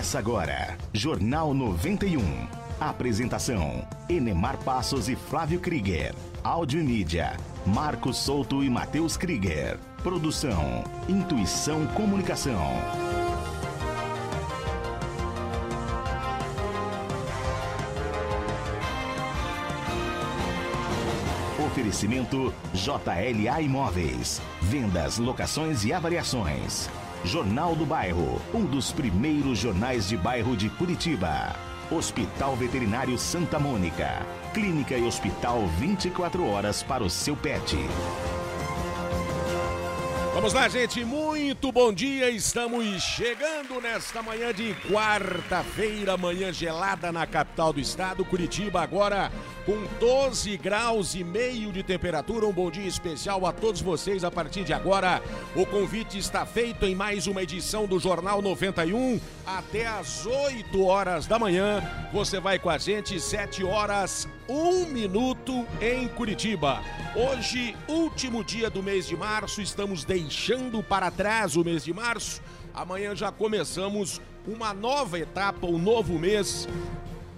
Começa agora, Jornal 91. Apresentação: Enemar Passos e Flávio Krieger. Áudio e mídia: Marcos Souto e Matheus Krieger. Produção: Intuição Comunicação. Oferecimento JLA Imóveis. Vendas, locações e avaliações. Jornal do Bairro, um dos primeiros jornais de bairro de Curitiba. Hospital Veterinário Santa Mônica. Clínica e hospital 24 horas para o seu pet. Vamos lá, gente. Muito bom dia. Estamos chegando nesta manhã de quarta-feira, manhã gelada na capital do estado, Curitiba, agora com 12 graus e meio de temperatura. Um bom dia especial a todos vocês a partir de agora. O convite está feito em mais uma edição do Jornal 91 até às 8 horas da manhã. Você vai com a gente 7 horas 1 minuto em Curitiba. Hoje, último dia do mês de março, estamos deixando para trás o mês de março. Amanhã já começamos uma nova etapa, um novo mês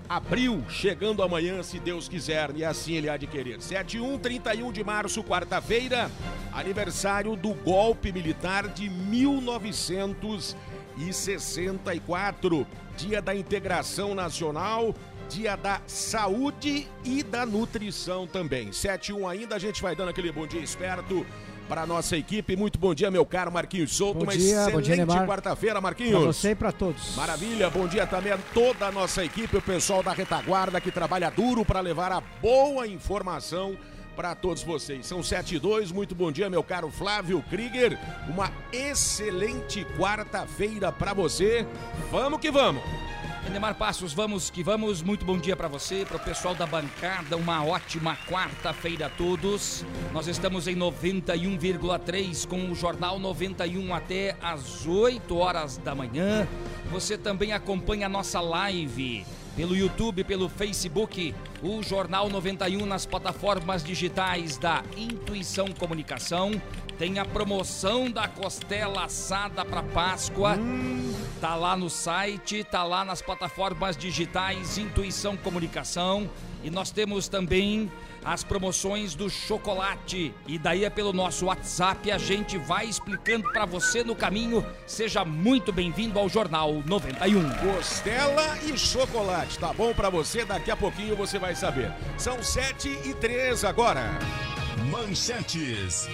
abril, chegando amanhã, se Deus quiser, e assim ele há de querer. 7 1, 31 de março, quarta-feira, aniversário do golpe militar de 1964, dia da integração nacional, dia da saúde e da nutrição também. 7 1 ainda, a gente vai dando aquele bom dia esperto para a nossa equipe. Muito bom dia, meu caro Marquinhos Souto. Bom Uma dia, excelente quarta-feira, Pra Marquinhos. você e pra todos. Maravilha, bom dia também a toda a nossa equipe, o pessoal da retaguarda que trabalha duro para levar a boa informação para todos vocês. São 7 e 2, muito bom dia, meu caro Flávio Krieger. Uma excelente quarta-feira para você. Vamos que vamos. Endemar Passos, vamos que vamos. Muito bom dia para você, para o pessoal da bancada. Uma ótima quarta-feira a todos. Nós estamos em 91,3 com o Jornal 91 até às 8 horas da manhã. Você também acompanha a nossa live pelo YouTube, pelo Facebook, o Jornal 91 nas plataformas digitais da Intuição Comunicação. Tem a promoção da costela assada para Páscoa. Tá lá no site, tá lá nas plataformas digitais Intuição Comunicação. E nós temos também as promoções do chocolate. E daí é pelo nosso WhatsApp, a gente vai explicando para você no caminho. Seja muito bem-vindo ao Jornal 91. Costela e chocolate, tá bom para você? Daqui a pouquinho você vai saber. São 7 e 3 agora. Manchetes.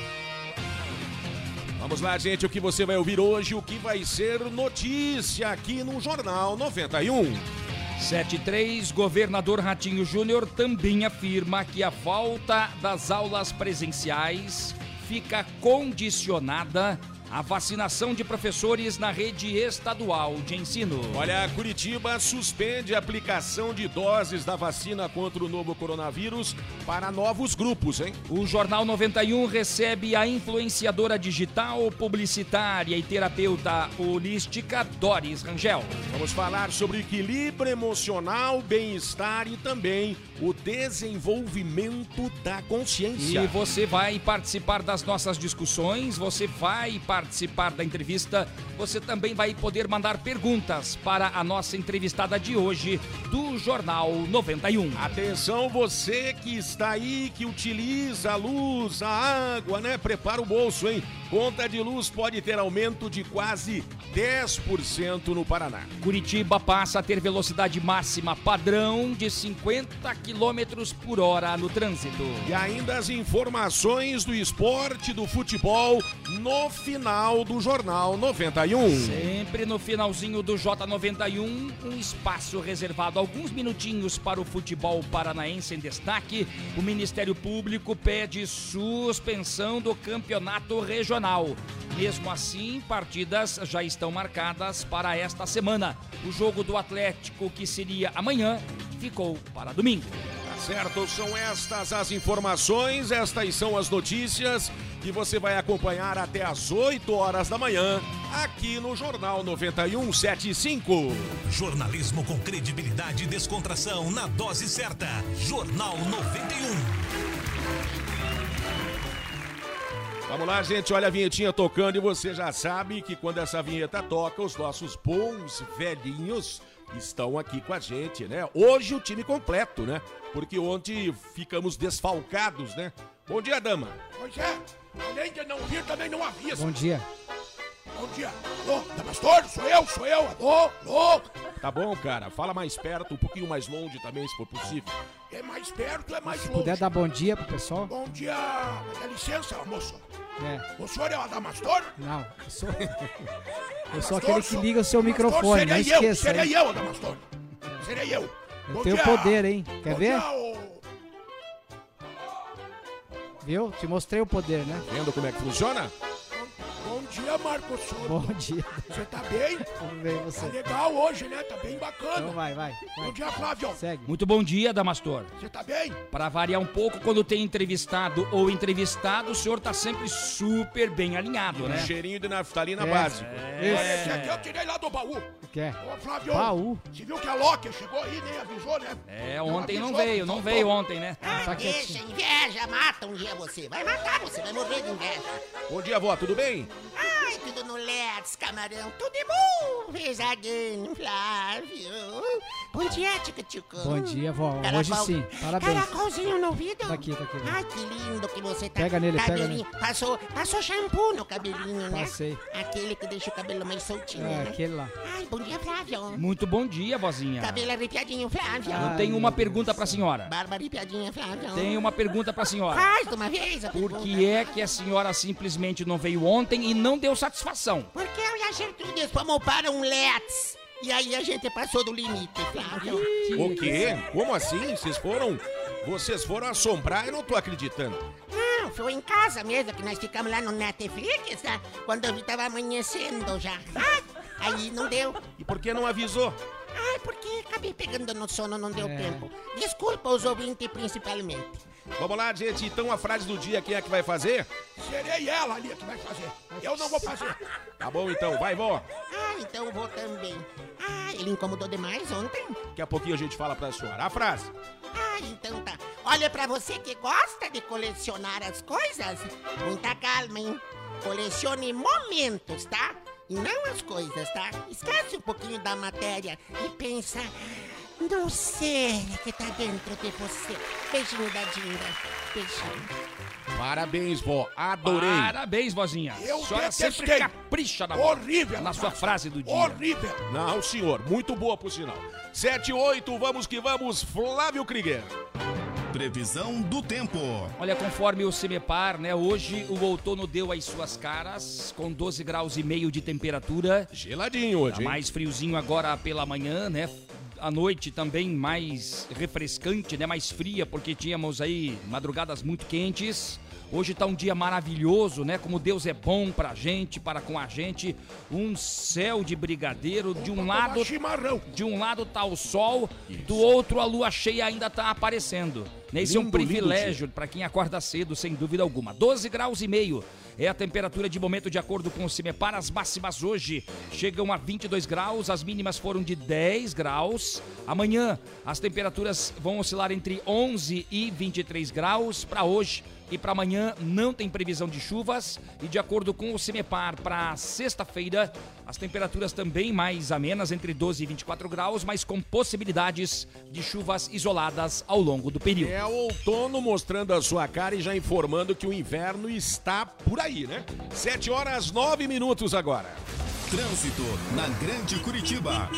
Vamos lá, gente, o que você vai ouvir hoje, o que vai ser notícia aqui no Jornal 91. 73, governador Ratinho Júnior também afirma que a volta das aulas presenciais fica condicionada à vacinação de professores na rede estadual de ensino. Olha, Curitiba suspende a aplicação de doses da vacina contra o novo coronavírus para novos grupos, hein? O Jornal 91 recebe a influenciadora digital, publicitária e terapeuta holística Doris Rangel. Vamos falar sobre equilíbrio emocional, bem-estar e também o desenvolvimento da consciência. E você vai participar das nossas discussões, você vai participar da entrevista, você também vai poder mandar perguntas para a nossa entrevistada de hoje do Jornal 91. Atenção, você que está aí, que utiliza a luz, a água, né? Prepara o bolso, hein? Conta de luz pode ter aumento de quase 10% no Paraná. Curitiba passa a ter velocidade máxima padrão de 50 km por hora no trânsito. E ainda as informações do esporte, do futebol, no final do Jornal 91. Sempre no finalzinho do J91, um espaço reservado alguns minutinhos para o futebol paranaense em destaque. O Ministério Público pede suspensão do campeonato regional. Mesmo assim, partidas já estão marcadas para esta semana. O jogo do Atlético, que seria amanhã, ficou para domingo. Certo? São estas as informações, estas são as notícias que você vai acompanhar até às 8 horas da manhã, aqui no Jornal 9175. Jornalismo com credibilidade e descontração na dose certa. Jornal 91. Vamos lá, gente. Olha a vinhetinha tocando e você já sabe que quando essa vinheta toca, os nossos bons velhinhos estão aqui com a gente, né? Hoje o time completo, né? Porque ontem ficamos desfalcados, né? Bom dia, dama. Pois é, além de não vir, também não avisa. Bom dia. Bom dia. Alô, Damastor, sou eu, sou eu. Alô, alô. Tá bom, cara? Fala mais perto, um pouquinho mais longe também, se for possível. É mais perto, é mais Se longe. puder dar bom dia pro pessoal. Bom dia. Dá licença, moço. É, O senhor é o Adamastor? não, eu sou, eu sou aquele que sou- liga o seu Adamastor, microfone, não serei eu, esqueça. hein? Serei eu, Adamastor. Serei eu. Eu Bom tenho dia. poder, hein? Quer Bom ver? Dia, ô- Viu? Te mostrei o poder, né? Vendo como é que funciona? Bom dia, Marcos. Bom dia. Você tá bem? Ver Tá você. legal hoje, né? Tá bem Então bacana. vai, vai. Bom vai. dia, Flávio. Segue. Muito bom dia, Damastor. Você tá bem? Para variar um pouco, quando tem entrevistado ou entrevistado, o senhor tá sempre super bem alinhado, Um né? cheirinho de naftalina É. básico. Olha, esse aqui eu tirei lá do baú. Quer? Ô, Flávio. Baú. Você viu que a Loki chegou aí, nem avisou, né? É, ontem não avisou, veio, não veio ontem, né? Tá Deixa, quietinho. inveja, mata um dia você. Vai matar você, vai morrer de inveja. Bom dia, vó, tudo bem? Ai, tudo no Let's, camarão, tudo é bom. Pesadinho, Flávio. Bom dia, Tico Tico. Bom dia, vó. Caracol- Hoje sim. Parabéns. Caracolzinho no ouvido. Tá aqui, tá aqui. Ai, que lindo que você tá. Pega nele, pega cabelinho. Passou, passou shampoo no cabelinho, né? Passei. Aquele que deixa o cabelo mais soltinho, É, né? aquele lá. Ai, bom dia, Flávio. Muito bom dia, vozinha. Cabelo arrepiadinho, Flávio. Eu tenho uma pergunta pra senhora. Barba arrepiadinha, Flávio. Tenho uma pergunta pra senhora. Faz de uma vez a Por pergunta. que é que a senhora simplesmente não veio ontem e não deu satisfação? Porque eu e a Gertrudes fomos para um Let's. E aí a gente passou do limite, Flávio. O quê? Como assim? Vocês foram. Vocês foram assombrar? Eu não tô acreditando. Não, foi em casa mesmo que nós ficamos lá no Netflix, né? Quando eu vi tava amanhecendo já. Ah, aí não deu. E por que não avisou? Ai, porque acabei pegando no sono, não deu É. tempo. Desculpa os ouvintes principalmente. Vamos lá, gente. Então a frase do dia, quem é que vai fazer? Serei ela ali que vai fazer. Eu não vou fazer. Tá bom então, vai, vó. Ah, então eu vou também. Ah, ele incomodou demais ontem? Daqui a pouquinho a gente fala pra senhora. A frase. Ah, então tá. Olha, pra você que gosta de colecionar as coisas, muita calma, hein? Colecione momentos, tá? E não as coisas, tá? Esquece um pouquinho da matéria e pensa no ser que tá dentro de você. Beijinho da Dinda. Beijinho. Parabéns, vó. Adorei. Parabéns, vozinha. Eu a senhora sempre capricha na, Horrível. na sua frase do dia. Horrível. Não, senhor. Muito boa, por sinal. 7 e 8, vamos que vamos. Flávio Krieger. Previsão do tempo. Olha, conforme o Semepar, né? Hoje o outono deu as suas caras, com 12 graus e meio de temperatura. Geladinho hoje, Tá mais friozinho agora pela manhã, né? À noite também mais refrescante, né? Mais fria, porque tínhamos aí madrugadas muito quentes. Hoje tá um dia maravilhoso, né? Como Deus é bom pra gente, para com a gente. Um céu de brigadeiro, de um Tomar lado chimarrão. de um lado tá o sol, do outro a lua cheia ainda tá aparecendo. Né? Esse é um Lindo, lindo privilégio para quem acorda cedo, sem dúvida alguma. 12 graus e meio é a temperatura de momento de acordo com o Cimepar. As máximas hoje chegam a 22 graus, as mínimas foram de 10 graus. Amanhã as temperaturas vão oscilar entre 11 e 23 graus. Para hoje e para amanhã não tem previsão de chuvas e de acordo com o Cimepar para sexta-feira as temperaturas também mais amenas entre 12 e 24 graus, mas com possibilidades de chuvas isoladas ao longo do período. É o outono mostrando a sua cara e já informando que o inverno está por aí, né? 7 horas 9 minutos agora. Trânsito na Grande Curitiba.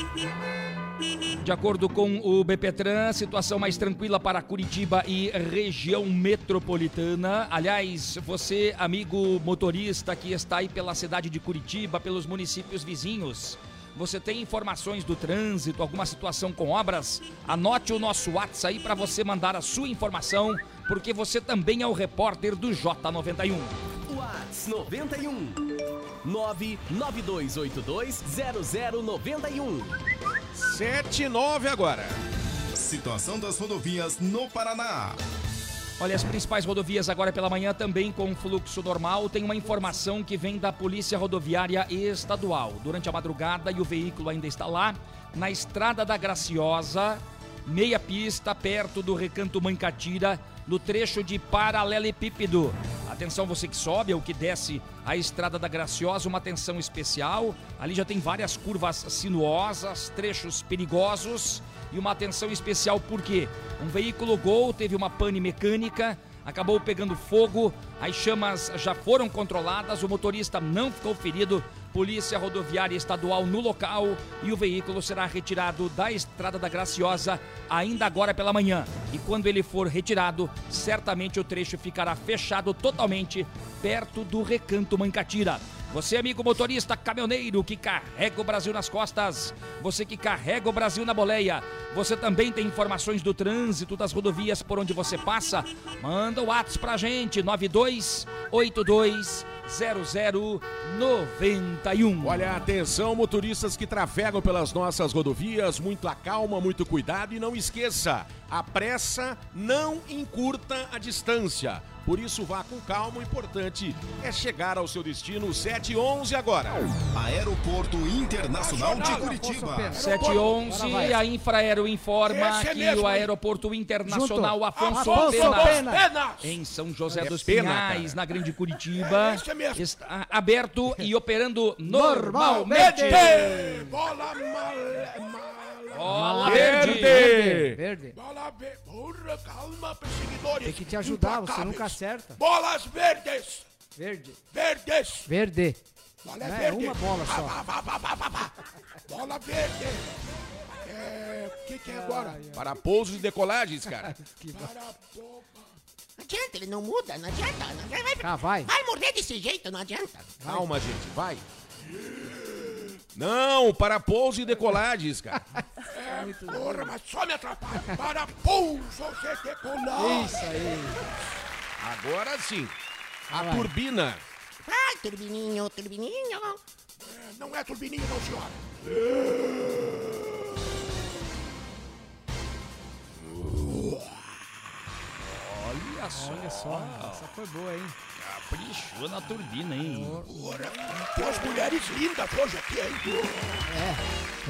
De acordo com o BPTran, situação mais tranquila para Curitiba e região metropolitana. Aliás, você, amigo motorista que está aí pela cidade de Curitiba, pelos municípios vizinhos, você tem informações do trânsito, alguma situação com obras? Anote o nosso WhatsApp aí para você mandar a sua informação, porque você também é o repórter do J91. Whats 91 992820091 7 e 9 agora. Situação das rodovias no Paraná. Olha, as principais rodovias agora pela manhã também com fluxo normal. Tem uma informação que vem da Polícia Rodoviária Estadual. Durante a madrugada e o veículo ainda está lá, na Estrada da Graciosa, meia pista, perto do Recanto Mancatira, no trecho de paralelepípedo. Atenção você que sobe ou que desce a Estrada da Graciosa, uma atenção especial. Ali já tem várias curvas sinuosas, trechos perigosos e uma atenção especial porque um veículo Gol teve uma pane mecânica, acabou pegando fogo, as chamas já foram controladas, o motorista não ficou ferido. Polícia Rodoviária Estadual no local e o veículo será retirado da Estrada da Graciosa ainda agora pela manhã. E quando ele for retirado, certamente o trecho ficará fechado totalmente perto do Recanto Mancatira. Você, amigo motorista caminhoneiro que carrega o Brasil nas costas, você que carrega o Brasil na boleia, você também tem informações do trânsito das rodovias por onde você passa? Manda o WhatsApp pra gente, 9282 0091. Olha, atenção, motoristas que trafegam pelas nossas rodovias, muita calma, muito cuidado e não esqueça, a pressa não encurta a distância. Por isso, vá com calma, o importante é chegar ao seu destino 711 agora. Aeroporto Internacional de Curitiba. Pena. 711, Agora vai. a Infraero informa é que mesmo, o? Aeroporto Internacional. Afonso, Afonso Pena, Pena. Penas! em São José É dos pena, Pinhais, cara. na Grande Curitiba, É mesmo. está aberto e operando normalmente. Normalmente. Bola mal... mal... Bola Verde! verde. Verde. Bola verde. Porra, calma, perseguidores. Tem que te ajudar, você nunca acerta. Bolas verdes. Verde. Verdes. Verde. Bola é é verde. uma bola só. Vá, vá, vá. Bola verde. É... O que que é agora? Para pousos e decolagens, cara. Para... Não adianta, ele não muda, não adianta. Não adianta. Vai, Ah, vai. vai morrer desse jeito, não adianta. Calma, gente, vai. Não, para pouso e decolagens, cara. Porra, mas só me atrapalha. Para pouso, você decolar. Isso aí. Agora sim. A Vai. turbina. Vai, turbininho, turbininho. É, Não é turbininho, não, senhora. Olha só, Olha só, essa foi boa, hein? caprichou na turbina, hein? Porra, tem umas mulheres lindas hoje aqui, hein?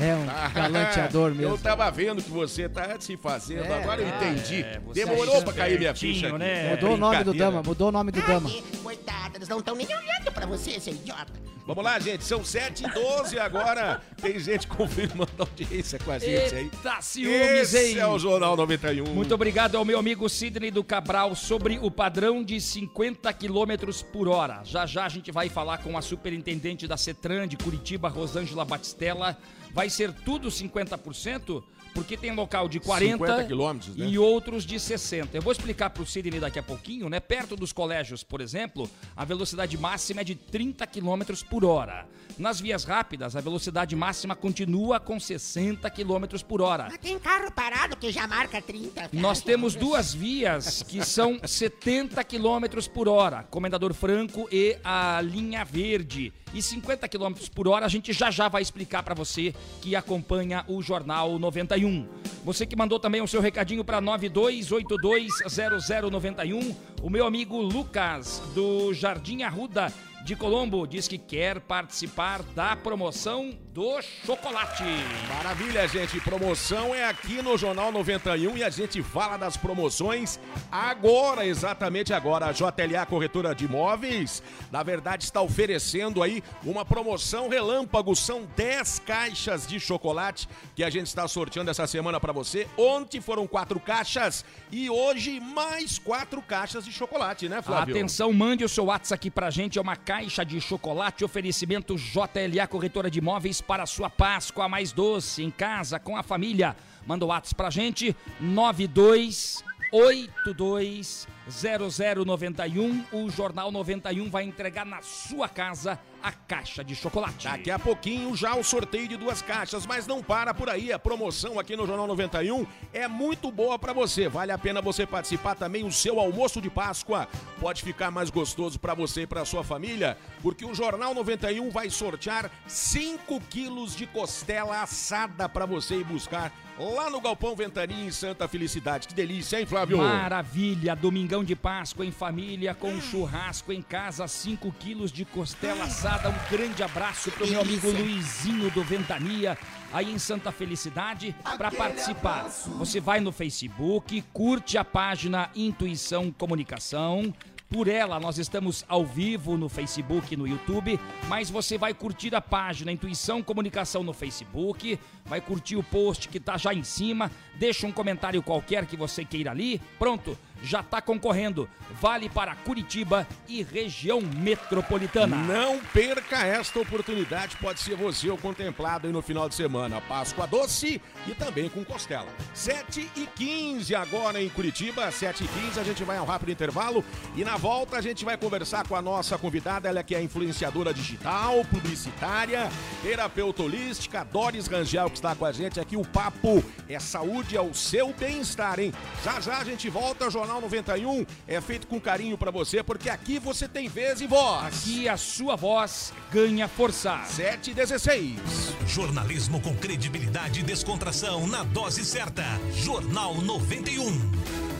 É um galanteador Eu mesmo. tava vendo que você tá se fazendo, É, agora eu é, entendi. é, Demorou acha pra cair minha ficha aqui. né? É Mudou o nome do. Dama, mudou o nome do Dama. Coitada, eles não estão nem olhando pra você, seu idiota. Vamos lá, gente, são 7 e 12 agora. Tem gente confirmando a audiência com a gente aí. Eita, ciúmes, hein? Esse é o Jornal 91. Muito obrigado ao meu amigo Sidney do Cabral sobre o padrão de 50 km por hora. Já já a gente vai falar com a superintendente da CETRAN de Curitiba, Rosângela Batistella. Vai ser tudo 50%, porque tem local de 40 50 quilômetros, né? e outros de 60. Eu vou explicar para o Sidney daqui a pouquinho, né? Perto dos colégios, por exemplo, a velocidade máxima é de 30 km por hora. Nas vias rápidas, a velocidade máxima continua com 60 km por hora. Mas tem carro parado que já marca 30. Nós temos duas vias que são 70 km por hora, Comendador Franco e a linha verde. E 50 km por hora a gente já já vai explicar para você que acompanha o Jornal 91. Você que mandou também o seu recadinho para 92820091, o meu amigo Lucas do Jardim Arruda de Colombo diz que quer participar da promoção do chocolate. Maravilha, gente. Promoção é aqui no Jornal 91 e a gente fala das promoções agora, exatamente agora. A JLA Corretora de Imóveis, na verdade, está oferecendo aí uma promoção relâmpago. São 10 caixas de chocolate que a gente está sorteando essa semana para você. Ontem foram quatro caixas e hoje mais quatro caixas de chocolate, né, Flávio? Atenção, mande o seu WhatsApp aqui pra gente. É uma caixa de chocolate, oferecimento JLA Corretora de Imóveis para a sua Páscoa mais doce, em casa, com a família. Manda o WhatsApp pra gente, 92820091. O Jornal 91 vai entregar na sua casa a caixa de chocolate. Daqui a pouquinho já o sorteio de duas caixas, mas não para por aí. A promoção aqui no Jornal 91 é muito boa para você. Vale a pena você participar também. O seu almoço de Páscoa pode ficar mais gostoso para você e para sua família, porque o Jornal 91 vai sortear 5 quilos de costela assada para você ir buscar lá no Galpão Ventania em Santa Felicidade. Que delícia, hein, Flávio? Maravilha! Domingão de Páscoa em família, com churrasco em casa, 5 quilos de costela assada. Um grande abraço pro meu amigo Luizinho do Ventania, aí em Santa Felicidade, para participar. Você vai no Facebook, curte a página Intuição Comunicação, Por ela, nós estamos ao vivo no Facebook e no YouTube, mas você vai curtir a página Intuição Comunicação no Facebook, vai curtir o post que tá já em cima, deixa um comentário qualquer que você queira ali. Pronto, já tá concorrendo. Vale para Curitiba e região metropolitana. Não perca esta oportunidade, pode ser você o contemplado aí no final de semana. Páscoa doce e também com costela. 7 e 15 agora em Curitiba, 7 e 15 a gente vai a um rápido intervalo e na volta a gente vai conversar com a nossa convidada, ela que é influenciadora digital, publicitária, terapeuta holística, Doris Rangel que está com a gente aqui. O papo é saúde, é o seu bem-estar, hein? Já já a gente volta, o Jornal 91 é feito com carinho para você, porque aqui você tem vez e voz. Aqui a sua voz ganha força. 7 e 16. Jornalismo com credibilidade e descontração na dose certa. Jornal 91.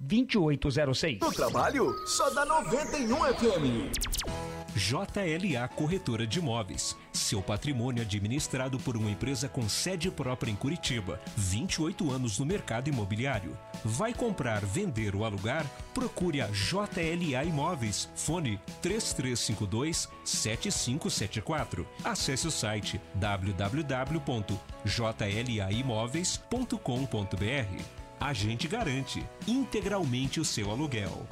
2806. No trabalho, só dá 91 FM. JLA Corretora de Imóveis. Seu patrimônio administrado por uma empresa com sede própria em Curitiba. 28 anos no mercado imobiliário. Vai comprar, vender ou alugar? Procure a JLA Imóveis. Fone 3352 7574. Acesse o site www.jlaimóveis.com.br. A gente garante integralmente o seu aluguel.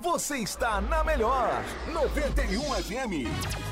Você está na melhor 91 FM.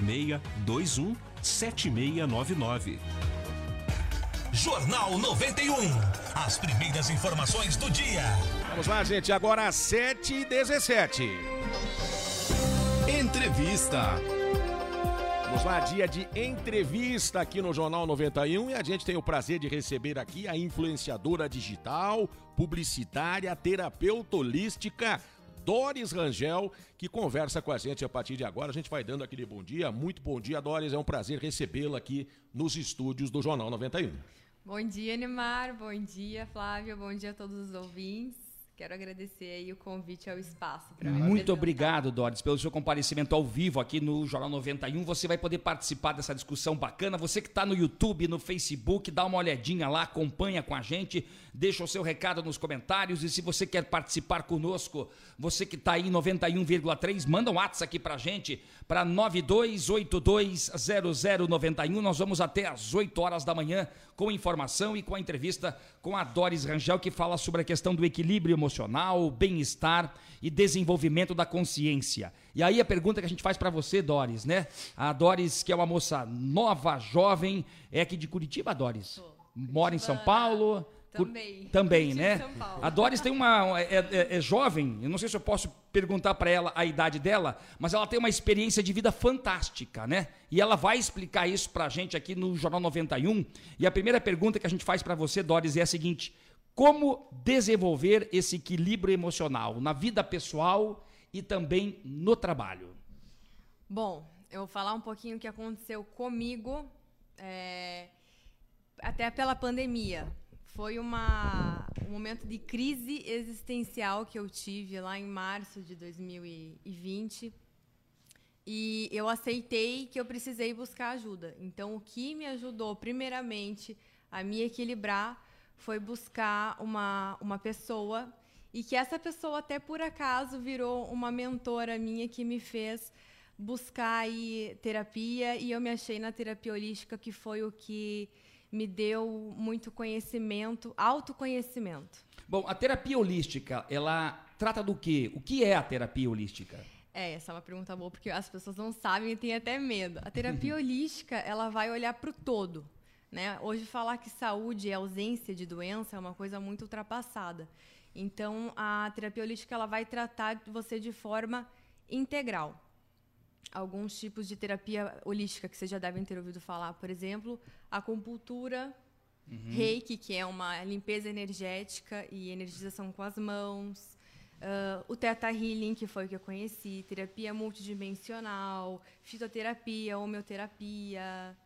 21 7699. Jornal 91. As primeiras informações do dia. Vamos lá, gente, agora às 7 e 17. Entrevista. Vamos lá, dia de entrevista aqui no Jornal 91 e a gente tem o prazer de receber aqui a influenciadora digital, publicitária, terapeuta holística, Doris Rangel, que conversa com a gente a partir de agora. A gente vai dando aquele bom dia. Muito bom dia, Doris. É um prazer recebê-la aqui nos estúdios do Jornal 91. Bom dia, Neymar. Bom dia, Flávio. Bom dia a todos os ouvintes. Quero agradecer aí o convite ao espaço. Muito obrigado, Doris, pelo seu comparecimento ao vivo aqui no Jornal 91. Você vai poder participar dessa discussão bacana. Você que está no YouTube, no Facebook, dá uma olhadinha lá, acompanha com a gente, deixa o seu recado nos comentários. E se você quer participar conosco, você que está aí em 91,3, manda um WhatsApp aqui pra gente, para 92820091. Nós vamos até às 8 horas da manhã com informação e com a entrevista com a Doris Rangel, que fala sobre a questão do equilíbrio emocional, bem-estar e desenvolvimento da consciência. E aí a pergunta que a gente faz para você, Doris, né? A Doris, que é uma moça nova, jovem, é aqui de Curitiba, Doris? Mora em São Paulo? Também. Também, né? A Doris tem uma. É, é- é jovem, eu não sei se eu posso perguntar para ela a idade dela, mas ela tem uma experiência de vida fantástica, né? E ela vai explicar isso pra gente aqui no Jornal 91. E a primeira pergunta que a gente faz para você, Doris, é a seguinte: como desenvolver esse equilíbrio emocional na vida pessoal e também no trabalho? Bom, eu vou falar um pouquinho o que aconteceu comigo, é, até pela pandemia. Foi uma, um momento de crise existencial que eu tive lá em março de 2020. E eu aceitei que eu precisei buscar ajuda. Então, o que me ajudou, primeiramente, a me equilibrar foi buscar uma, uma pessoa e que essa pessoa, até por acaso, virou uma mentora minha que me fez buscar aí terapia e eu me achei na terapia holística, que foi o que me deu muito conhecimento, autoconhecimento. Bom, a terapia holística, ela trata do quê? O que é a terapia holística? É, essa é uma pergunta boa, porque as pessoas não sabem e têm até medo. A terapia holística, ela vai olhar para o todo. Né? Hoje, falar que saúde é ausência de doença é uma coisa muito ultrapassada. Então, a terapia holística ela vai tratar você de forma integral. Alguns tipos de terapia holística que vocês já devem ter ouvido falar, por exemplo, acupuntura, uhum. reiki, que é uma limpeza energética e energização com as mãos, uh, o Theta Healing, que foi o que eu conheci, terapia multidimensional, fitoterapia, homeoterapia,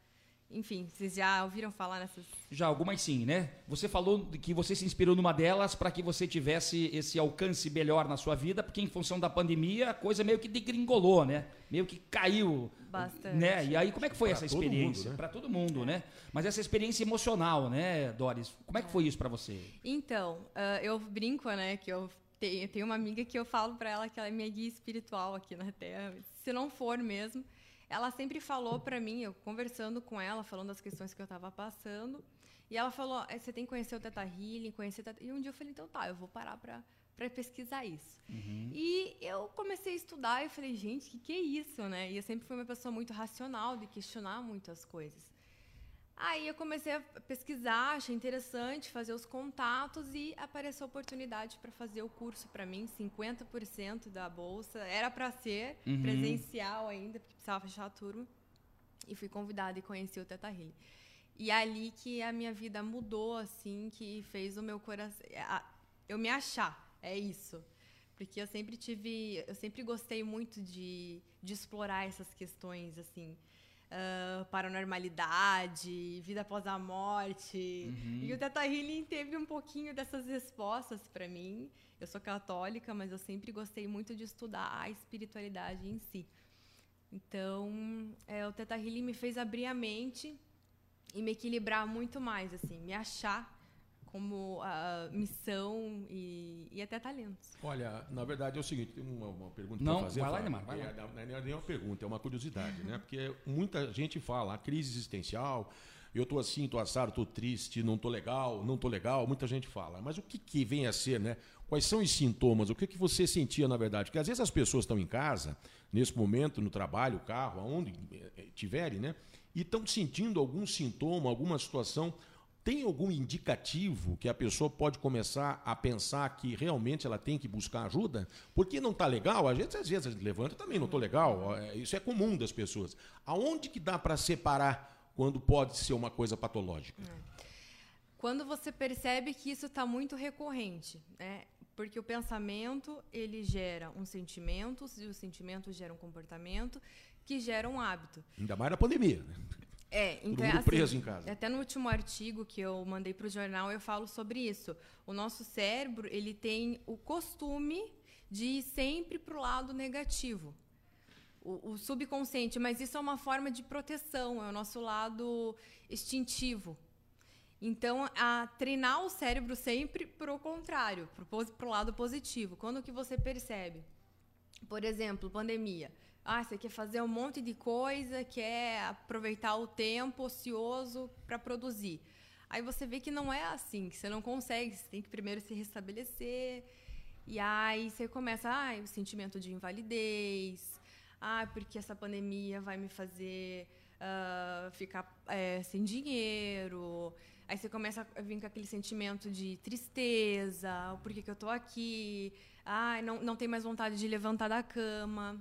enfim, vocês já ouviram falar nessas? Já, algumas sim, né? Você falou que você se inspirou numa delas para que você tivesse esse alcance melhor na sua vida, porque em função da pandemia a coisa meio que degringolou, né? Meio que caiu. Bastante. Né? E aí, como é que foi pra essa experiência? Né? Para todo mundo, né? Mas essa experiência emocional, né, Doris? Como é que foi isso para você? Então, uh, eu brinco, né, que eu tenho, tenho uma amiga que eu falo para ela que ela é minha guia espiritual aqui na Terra. Se não for mesmo ela sempre falou para mim, eu conversando com ela, falando das questões que eu estava passando, e ela falou: é, você tem que conhecer o Teta Healing, conhecer Teta... E um dia eu falei: então tá, eu vou parar para para pesquisar isso. Uhum. E eu comecei a estudar e falei, gente, o que, que é isso, né? E eu sempre fui uma pessoa muito racional, de questionar muitas coisas. Aí eu comecei a pesquisar, achei interessante fazer os contatos e apareceu a oportunidade para fazer o curso para mim, 50% da bolsa. Era para ser uhum. presencial ainda, porque precisava fechar a turma. E fui convidada e conheci o Teta Healing. E é ali que a minha vida mudou, assim, que fez o meu coração. Eu me achar, é isso. Porque eu sempre tive. Eu sempre gostei muito de, de explorar essas questões, assim uh, paranormalidade, vida após a morte. Uhum. E o Teta Healing teve um pouquinho dessas respostas para mim. Eu sou católica, mas eu sempre gostei muito de estudar a espiritualidade em si. Então, é, o Teta Healing me fez abrir a mente e me equilibrar muito mais, assim, me achar como a missão e, e, até talentos. Olha, na verdade é o seguinte, tem uma, uma pergunta para fazer. Vai lá, Neymar, vai lá. É, não é nem uma pergunta, é uma curiosidade, né? Porque muita gente fala, a crise existencial, eu tô assim, tô assado, tô triste, não tô legal, não tô legal, muita gente fala. Mas o que, que vem a ser, né? Quais são os sintomas? O que, que você sentia, na verdade? Porque às vezes as pessoas estão em casa, nesse momento, no trabalho, carro, aonde tiverem, né? E estão sentindo algum sintoma, alguma situação tem algum indicativo que a pessoa pode começar a pensar que realmente ela tem que buscar ajuda? Porque não está legal, a gente às vezes levanta também, não estou legal, é, isso é comum das pessoas. Aonde que dá para separar quando pode ser uma coisa patológica? É. Quando você percebe que isso está muito recorrente, né? Porque o pensamento ele gera um sentimento e os sentimentos geram um comportamento que gera um hábito. Ainda mais na pandemia. Né? É, então, Todo mundo assim, preso em casa. Até no último artigo que eu mandei para o jornal, eu falo sobre isso. O nosso cérebro, ele tem o costume de ir sempre para o lado negativo. O, o, subconsciente, mas isso é uma forma de proteção, é o nosso lado instintivo. Então, a treinar o cérebro sempre para o contrário, para o lado positivo. Quando que você percebe? Por exemplo, pandemia. Ah, você quer fazer um monte de coisa, quer aproveitar o tempo ocioso para produzir. Aí você vê que não é assim, que você não consegue, você tem que primeiro se restabelecer. E aí você começa, ah, o sentimento de invalidez, ah, porque essa pandemia vai me fazer uh, ficar é, sem dinheiro. Aí você começa a vir com aquele sentimento de tristeza, por que, que eu tô aqui? Ah, não, não tem mais vontade de levantar da cama.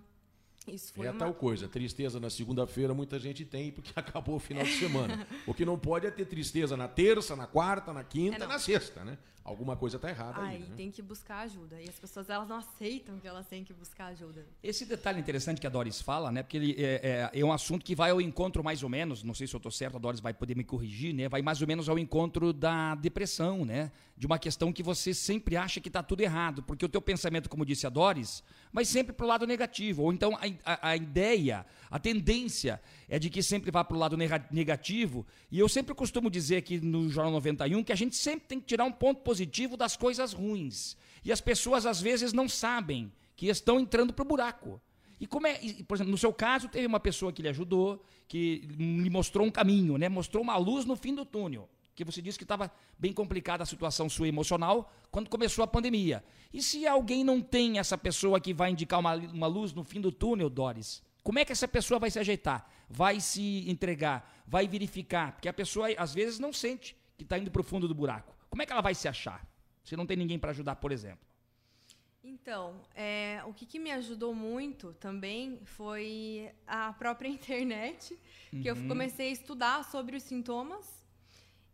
Isso foi é uma... tal coisa. Tristeza na segunda-feira muita gente tem porque acabou o final de semana. o que não pode é ter tristeza na terça, na quarta, na quinta, é na sexta, né? Alguma coisa está errada aí. Aí né? tem que buscar ajuda. E as pessoas elas não aceitam que elas têm que buscar ajuda. Esse detalhe interessante que a Doris fala, né? Porque ele é, é, é um assunto que vai ao encontro mais ou menos, não sei se eu estou certo, a Doris vai poder me corrigir, né? Vai mais ou menos ao encontro da depressão, né? De uma questão que você sempre acha que está tudo errado, porque o teu pensamento, como disse a Doris, vai sempre para o lado negativo. Ou então a, a, a ideia, a tendência é de que sempre vá para o lado negativo. E eu sempre costumo dizer aqui no Jornal 91 que a gente sempre tem que tirar um ponto positivo das coisas ruins. E as pessoas às vezes não sabem que estão entrando para o buraco. E como é, por exemplo, no seu caso, teve uma pessoa que lhe ajudou, que lhe mostrou um caminho, né? Mostrou uma luz no fim do túnel. Que você disse que estava bem complicada a situação sua emocional quando começou a pandemia. E se alguém não tem essa pessoa que vai indicar uma, uma luz no fim do túnel, Doris? Como é que essa pessoa vai se ajeitar? Vai se entregar? Vai verificar? Porque a pessoa, às vezes, não sente que está indo para o fundo do buraco. Como é que ela vai se achar? Se não tem ninguém para ajudar, por exemplo. Então, é, o que, que, me ajudou muito também foi a própria internet, que uhum. eu comecei a estudar sobre os sintomas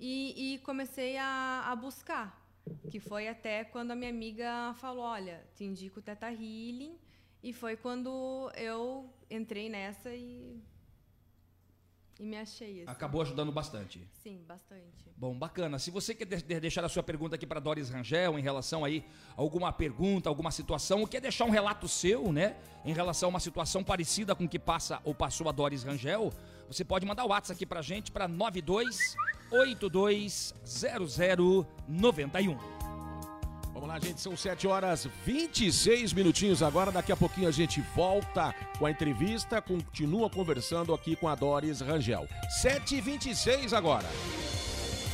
e, e comecei a, a, buscar. Que foi até quando a minha amiga falou: Olha, te indico o Teta Healing. E foi quando eu entrei nessa e e me achei. Assim. Acabou ajudando bastante. Sim, bastante. Bom, bacana. Se você quer deixar a sua pergunta aqui para Doris Rangel em relação aí a alguma pergunta, alguma situação, ou quer deixar um relato seu, né, em relação a uma situação parecida com que passa ou passou a Doris Rangel, você pode mandar o WhatsApp aqui pra gente para 92820091. Vamos lá, gente, são 7 horas 26 minutinhos agora. Daqui a pouquinho a gente volta com a entrevista, continua conversando aqui com a Doris Rangel. 7h26 agora.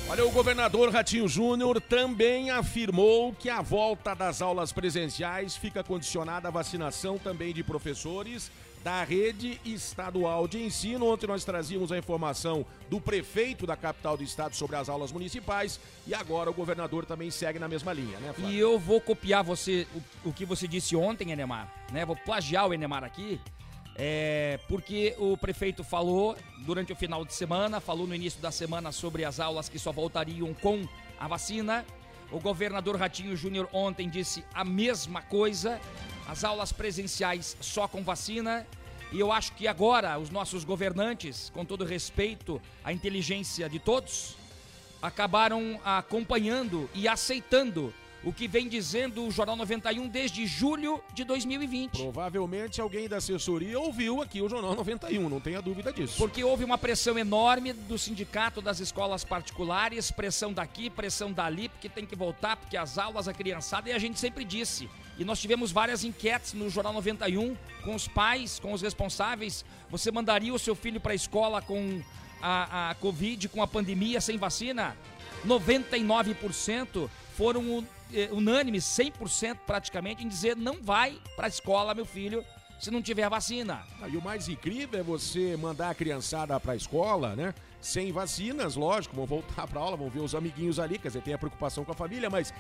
Olha, o governador Ratinho Júnior também afirmou que a volta das aulas presenciais fica condicionada à vacinação também de professores da rede estadual de ensino. Ontem nós trazíamos a informação do prefeito da capital do estado sobre as aulas municipais e agora o governador também segue na mesma linha, né, Flávio? E eu vou copiar você o, o que você disse ontem, Enemar, né? Vou plagiar o Enemar aqui. É, porque o prefeito falou durante o final de semana, falou no início da semana sobre as aulas que só voltariam com a vacina. O governador Ratinho Júnior ontem disse a mesma coisa, as aulas presenciais só com vacina. E eu acho que agora os nossos governantes, com todo respeito à inteligência de todos, acabaram acompanhando e aceitando o que vem dizendo o Jornal 91 desde julho de 2020. Provavelmente alguém da assessoria ouviu aqui o Jornal 91, não tenha dúvida disso. Porque houve uma pressão enorme do sindicato das escolas particulares, pressão daqui, pressão dali, porque tem que voltar, porque as aulas, a criançada, e a gente sempre disse. E nós tivemos várias enquetes no Jornal 91 com os pais, com os responsáveis. Você mandaria o seu filho para a escola com a, a Covid, com a pandemia, sem vacina? 99% foram eh, unânimes, 100% praticamente, em dizer não vai para a escola, meu filho, se não tiver vacina. Ah, e o mais incrível é você mandar a criançada para a escola, né? Sem vacinas, lógico, vão voltar para aula, vão ver os amiguinhos ali, quer dizer, tem a preocupação com a família, mas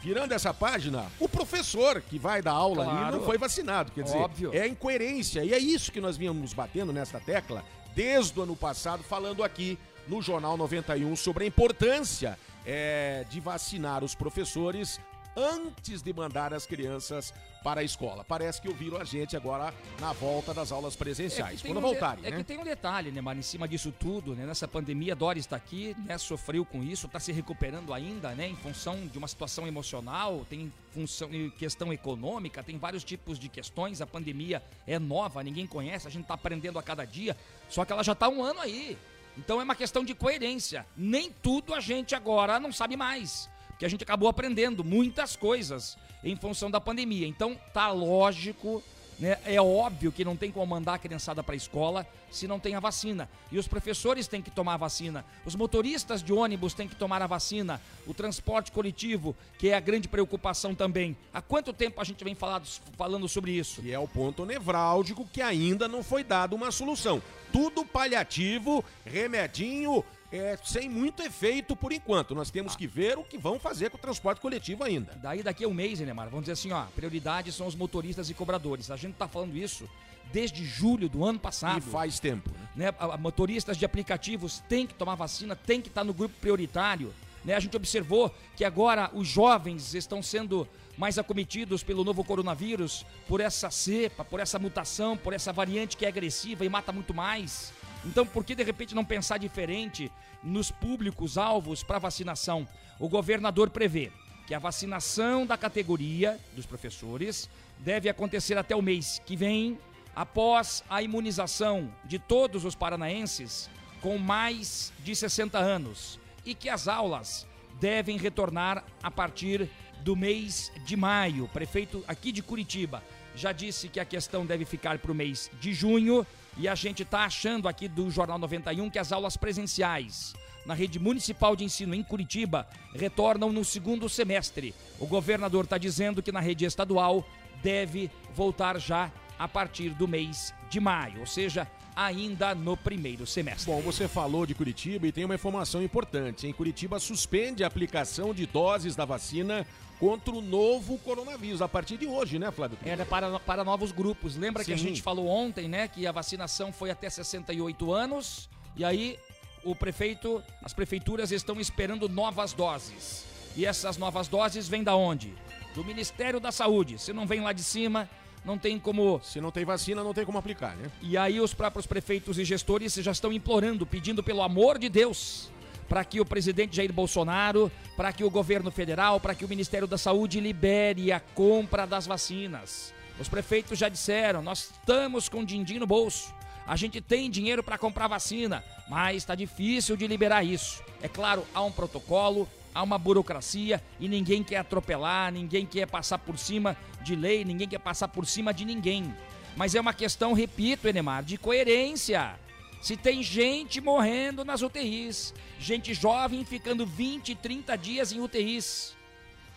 virando essa página, o professor que vai dar aula claro. ali não foi vacinado. Quer dizer, Óbvio. é incoerência. E é isso que nós vínhamos batendo nesta tecla desde o ano passado, falando aqui no Jornal 91 sobre a importância é, de vacinar os professores antes de mandar as crianças para a escola. Parece que ouviram a gente agora na volta das aulas presenciais, é quando um voltarem. É né? que tem um detalhe, né, Mara, em cima disso tudo, né? Nessa pandemia, Doris está aqui, né? Sofreu com isso, está se recuperando ainda, né? Em função de uma situação emocional, tem função, questão econômica, tem vários tipos de questões. A pandemia é nova, ninguém conhece, a gente está aprendendo a cada dia. Só que ela já está um ano aí. Então é uma questão de coerência. Nem tudo a gente agora não sabe mais. Porque a gente acabou aprendendo muitas coisas em função da pandemia. Então tá lógico né? É óbvio que não tem como mandar a criançada para a escola se não tem a vacina. E os professores têm que tomar a vacina. Os motoristas de ônibus têm que tomar a vacina. O transporte coletivo, que é a grande preocupação também. Há quanto tempo a gente vem falado, falando sobre isso? E é o ponto nevrálgico que ainda não foi dado uma solução. Tudo paliativo, remedinho, é, sem muito efeito por enquanto. Nós temos que ver o que vão fazer com o transporte coletivo ainda. Daí daqui a um mês, Neymar, vamos dizer assim, ó, prioridade são os motoristas e cobradores. A gente está falando isso desde julho do ano passado. E faz tempo. Né? né? Motoristas de aplicativos têm que tomar vacina, têm que estar tá no grupo prioritário. Né? A gente observou que agora os jovens estão sendo mais acometidos pelo novo coronavírus, por essa cepa, por essa mutação, por essa variante que é agressiva e mata muito mais. Então, por que de repente não pensar diferente nos públicos alvos para vacinação? O governador prevê que a vacinação da categoria dos professores deve acontecer até o mês que vem, após a imunização de todos os paranaenses com mais de 60 anos, e que as aulas devem retornar a partir do mês de maio. O prefeito aqui de Curitiba já disse que a questão deve ficar para o mês de junho e a gente está achando aqui do Jornal 91 que as aulas presenciais na rede municipal de ensino em Curitiba retornam no segundo semestre. O governador está dizendo que na rede estadual deve voltar já a partir do mês de maio, ou seja, ainda no primeiro semestre. Bom, você falou de Curitiba e tem uma informação importante. Em Curitiba suspende a aplicação de doses da vacina contra o novo coronavírus a partir de hoje, né, Flávio? Era para, para novos grupos. Lembra que a Sim. gente falou ontem, né, que a vacinação foi até 68 anos e aí o prefeito, as prefeituras estão esperando novas doses. E essas novas doses vêm da onde? Do Ministério da Saúde. Se não vem lá de cima, não tem como. Se não tem vacina, não tem como aplicar, né? E aí os próprios prefeitos e gestores já estão implorando, pedindo pelo amor de Deus, para que o presidente Jair Bolsonaro, para que o governo federal, para que o Ministério da Saúde libere a compra das vacinas. Os prefeitos já disseram, nós estamos com din-din no bolso. A gente tem dinheiro para comprar vacina, mas está difícil de liberar isso. É claro, há um protocolo, há uma burocracia e ninguém quer atropelar, ninguém quer passar por cima de lei, ninguém quer passar por cima de ninguém. Mas é uma questão, repito, Enemar, de coerência. Se tem gente morrendo nas UTIs, gente jovem ficando 20, 30 dias em UTIs,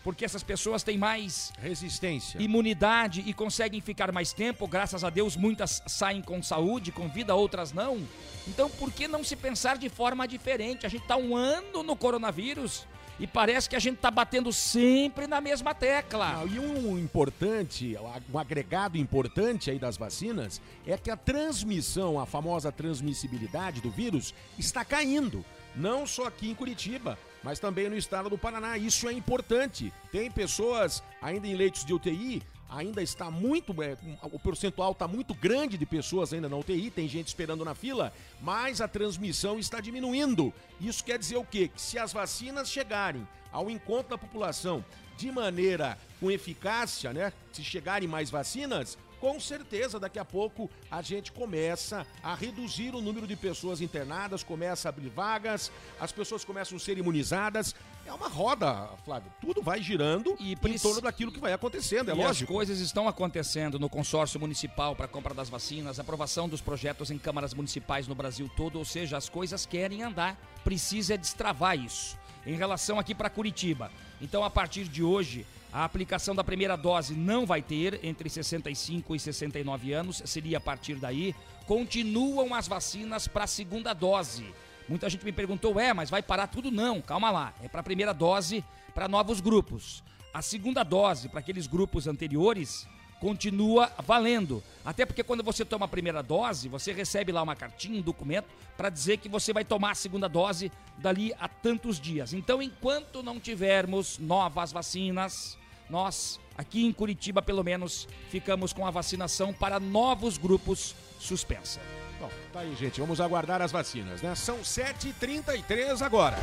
porque essas pessoas têm mais resistência, imunidade e conseguem ficar mais tempo, graças a Deus, muitas saem com saúde, com vida, outras não. Então, por que não se pensar de forma diferente? A gente está um ano no coronavírus e parece que a gente está batendo sempre na mesma tecla. Não, e um importante, um agregado importante aí das vacinas é que a transmissão, a famosa transmissibilidade do vírus, está caindo. Não só aqui em Curitiba, mas também no estado do Paraná. Isso é importante. Tem pessoas ainda em leitos de UTI, ainda está muito. é, o percentual está muito grande de pessoas ainda na UTI, tem gente esperando na fila, mas a transmissão está diminuindo. Isso quer dizer o quê? Que se as vacinas chegarem ao encontro da população de maneira com eficácia, né? Se chegarem mais vacinas, com certeza daqui a pouco a gente começa a reduzir o número de pessoas internadas, começa a abrir vagas, as pessoas começam a ser imunizadas. É uma roda, Flávio. Tudo vai girando E em torno daquilo que vai acontecendo, é e lógico. as coisas estão acontecendo no consórcio municipal para compra das vacinas, aprovação dos projetos em câmaras municipais no Brasil todo, ou seja, as coisas querem andar, precisa destravar isso. Em relação aqui para Curitiba, então a partir de hoje, a aplicação da primeira dose não vai ter entre 65 e 69 anos, seria a partir daí. Continuam as vacinas para a segunda dose. Muita gente me perguntou, é, mas vai parar tudo? Não, calma lá. É para a primeira dose para novos grupos. A segunda dose para aqueles grupos anteriores continua valendo. Até porque quando você toma a primeira dose, você recebe lá uma cartinha, um documento, para dizer que você vai tomar a segunda dose dali a tantos dias. Então, enquanto não tivermos novas vacinas, nós, aqui em Curitiba, pelo menos, ficamos com a vacinação para novos grupos suspensa. Bom, tá aí, gente. Vamos aguardar as vacinas, né? São 7h33 agora.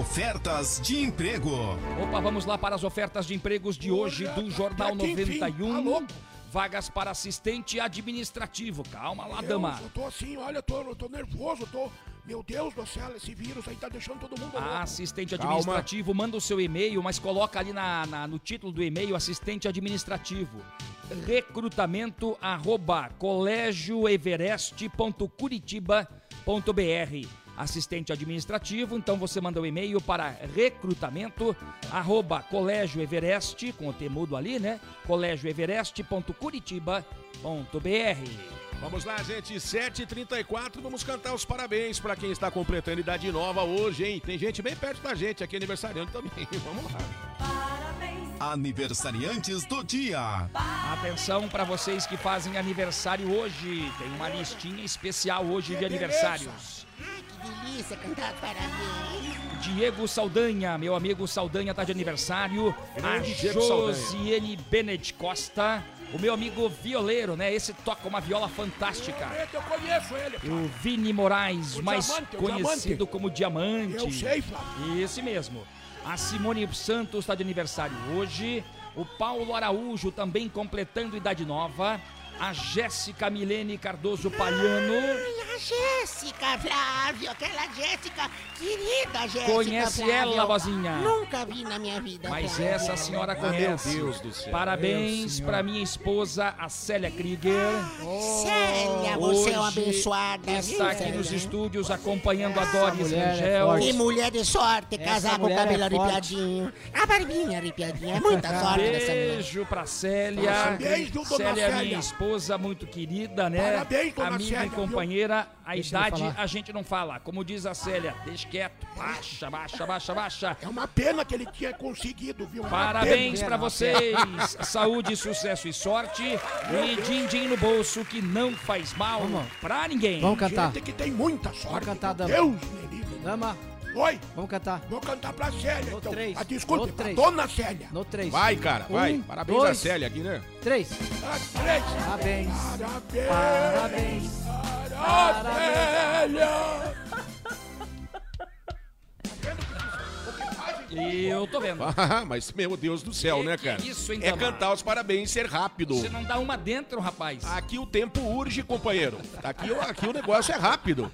Ofertas de emprego. Opa, vamos lá para as ofertas de empregos de hoje do Jornal até que enfim, 91. tá? Vagas para assistente administrativo. Calma lá, dama. Eu tô assim, olha, tô, eu tô nervoso, eu tô. Meu Deus do céu, esse vírus aí tá deixando todo mundo louco. Assistente Calma. administrativo, manda o seu e-mail, mas coloca ali na, na- no título do e-mail assistente administrativo. Recrutamento arroba colégioeverest.curitiba.br Assistente administrativo, então você manda o e-mail para recrutamento arroba colégioeverest, com o temudo ali, né? colégioeverest.curitiba.br Vamos lá, gente, 7h34, vamos cantar os parabéns para quem está completando idade nova hoje, hein? Tem gente bem perto da gente aqui aniversariando também. Vamos lá. Aniversariantes do dia. Atenção para vocês que fazem aniversário hoje. Tem uma listinha especial hoje de aniversários. Ai, que delícia cantar parabéns. Diego Saldanha, meu amigo Saldanha tá de aniversário. A Grande Saldanha. Josiane Benet Costa. O meu amigo violeiro, né? Esse toca uma viola fantástica. Eu conheço ele. O Vini Moraes, O mais Diamante, conhecido Diamante. como Diamante. Eu sei, Flávio. Esse mesmo. A Simone Santos está de aniversário hoje. O Paulo Araújo também completando idade nova. A Jéssica Milene Cardoso Palhano. Ai, a Jéssica, Flávio, aquela Jéssica, querida Jéssica. Conhece Flávio. ela, vozinha? Nunca vi na minha vida. Mas Flávio. essa a senhora Meu conhece. Deus do céu. Parabéns Meu para minha esposa, a Célia Krieger. Célia, você é uma abençoada. Está aqui nos Célia? estúdios acompanhando a Essa Doris mulher é Rangel. forte. Que mulher de sorte, casar com o cabelo é arrepiadinho. A barbinha arrepiadinha, é muita sorte dessa mulher. Beijo pra Célia. Viu, dona Célia, minha Célia? Esposa, muito querida, né? Parabéns, dona Amiga Célia, e viu? companheira. A Deixa idade a gente não fala. Como diz a Célia, deixa quieto. Baixa, baixa, baixa, baixa. É uma pena que ele tinha conseguido, viu? Uma Parabéns pena. pra vocês. Saúde, sucesso e sorte. E din-din no bolso que não faz mal Vamos. pra ninguém. Vamos cantar. Gente que tem muita sorte. Vamos cantar, dama. Deus me livre. Dama, Oi, vamos cantar. vou cantar pra Célia, No então. três. Ah, desculpe, No pra três. dona Célia. No três. Vai, cara, vai. Um, Parabéns dois. a Célia aqui, né? Três. Ah, três. Parabéns. Parabéns. Parabéns. Célia. Eu tô vendo. Ah, mas, meu Deus do céu, Que né, que é cara? isso, hein, é cantar os parabéns e ser rápido. Você não dá uma dentro, rapaz. Aqui o tempo urge, companheiro. Aqui, o- aqui o negócio é rápido.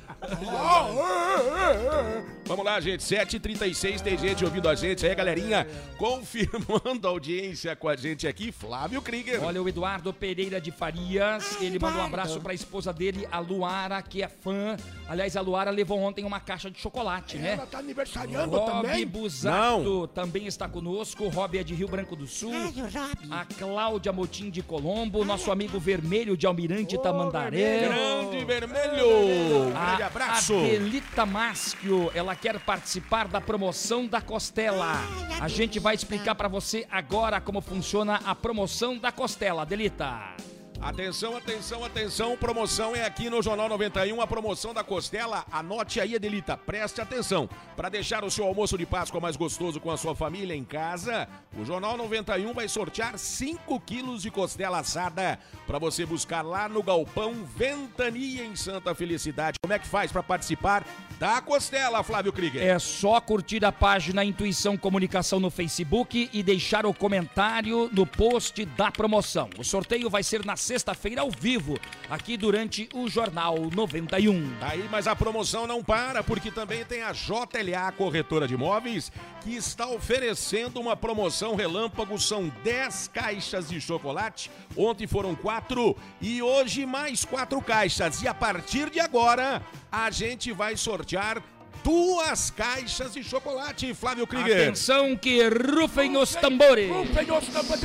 Vamos lá, gente. 7h36, tem gente ouvindo a gente aí, galerinha. Confirmando a audiência com a gente aqui, Flávio Krieger. Olha, o Eduardo Pereira de Farias, ele manda um abraço pra esposa dele, a Luara, que é fã. Aliás, a Luara levou ontem uma caixa de chocolate, né? Ela tá aniversariando Rob também. Busato também está conosco. Rob é de Rio Branco do Sul. Ai, o Rob. A Cláudia Motim de Colombo, nosso amigo Vermelho de Almirante Tamandaré. Grande vermelho. Um grande A abraço. Adelita Maschio, ela quer participar da promoção da Costela. A gente vai explicar pra você agora como funciona a promoção da Costela, Adelita. Atenção, atenção, atenção. Promoção é aqui no Jornal 91, a promoção da Costela. Anote aí, Adelita, preste atenção. Para deixar o seu almoço de Páscoa mais gostoso com a sua família em casa, o Jornal 91 vai sortear 5 quilos de costela assada para você buscar lá no Galpão Ventania em Santa Felicidade. Como é que faz para participar da Costela, Flávio Krieger? É só curtir a página Intuição Comunicação no Facebook e deixar o comentário no post da promoção. O sorteio vai ser na sexta-feira ao vivo, aqui durante o Jornal 91. Tá aí, mas a promoção não para, porque também tem a JLA Corretora de Imóveis, que está oferecendo uma promoção relâmpago. São 10 caixas de chocolate. Ontem foram quatro e hoje mais quatro caixas. E a partir de agora, a gente vai sortear duas caixas de chocolate, Flávio Krieger. Atenção que rufem os tambores. Rufem os tambores.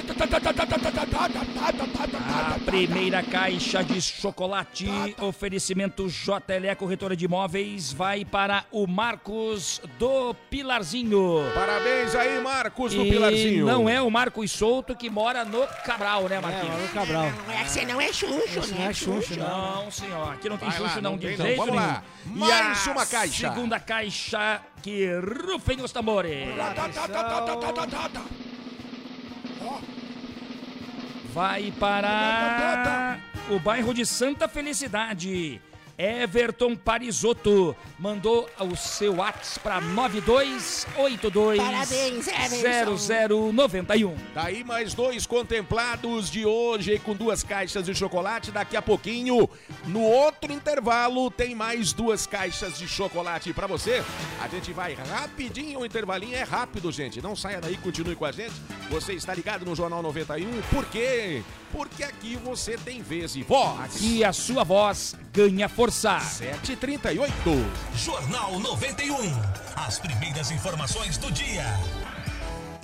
A primeira caixa de chocolate, oferecimento JLE Corretora de Imóveis, vai para o Marcos do Pilarzinho. Parabéns aí, Marcos do E Pilarzinho. não é o Marcos Souto que mora no Cabral, né, É, Marquinhos? Mauro Cabral. Não é você não é Xuxo, Esse né? não é Xuxo, não. Não, senhor. Aqui não tem Vai lá, Xuxo, não, não de tem, não. jeito Vamos nenhum. lá. E Mais a uma caixa. Segunda caixa que rufem os tambores. Vai para o bairro de Santa Felicidade. Everton Parisotto mandou o seu WhatsApp para 9282 Parabéns, Everton. 0091. Daí mais dois contemplados de hoje com duas caixas de chocolate. Daqui a pouquinho, no outro intervalo, tem mais duas caixas de chocolate para você. A gente vai rapidinho, o intervalinho é rápido, gente. Não saia daí, continue com a gente. Você está ligado no Jornal 91, por quê? Porque aqui você tem vez e voz. Aqui a sua voz ganha força. 7h38. Jornal 91. As primeiras informações do dia.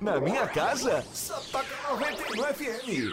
Na minha casa, só toca 91 FM.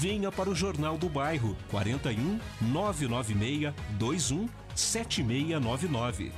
Venha para o Jornal do Bairro 41 996 21 7699.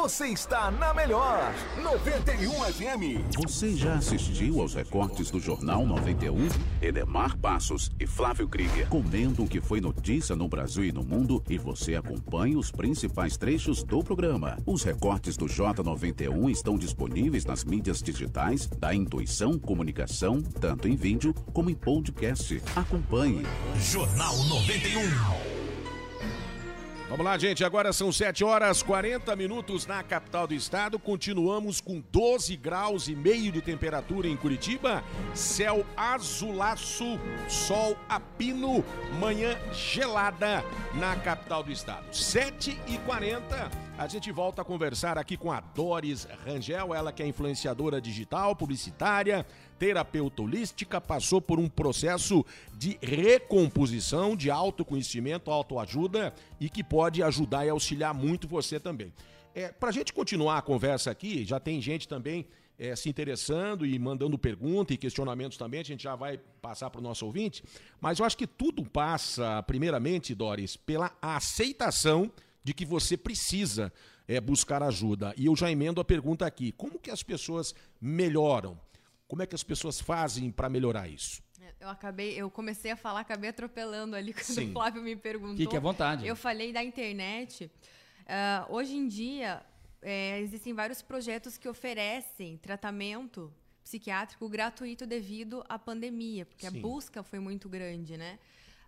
Você está na melhor 91 FM. Você já assistiu aos recortes do Jornal 91? Edemar Passos e Flávio Krieger comentam o que foi notícia no Brasil e no mundo e você acompanha os principais trechos do programa. Os recortes do J91 estão disponíveis nas mídias digitais da Intuição Comunicação, tanto em vídeo como em podcast. Acompanhe. Jornal 91. Vamos lá, gente. Agora são 7 horas 40 minutos na capital do estado. Continuamos com 12 graus e meio de temperatura em Curitiba. Céu azulaço, sol a pino, manhã gelada na capital do estado. 7 e 40 a gente volta a conversar aqui com a Doris Rangel, ela que é influenciadora digital, publicitária, terapeuta holística, passou por um processo de recomposição, de autoconhecimento, autoajuda e que pode ajudar e auxiliar muito você também. É, Para a gente continuar a conversa aqui, já tem gente também é, se interessando e mandando perguntas e questionamentos também, a gente já vai passar para o nosso ouvinte, mas eu acho que tudo passa, primeiramente, Doris, pela aceitação de que você precisa é, buscar ajuda. E eu já emendo a pergunta aqui: como que as pessoas melhoram? Como é que as pessoas fazem para melhorar isso? Eu acabei, eu comecei a falar, acabei atropelando ali quando Sim. o Flávio me perguntou. Fique à vontade. Eu falei da internet. Ah, hoje em dia, é, existem vários projetos que oferecem tratamento psiquiátrico gratuito devido à pandemia, porque Sim. a busca foi muito grande, né?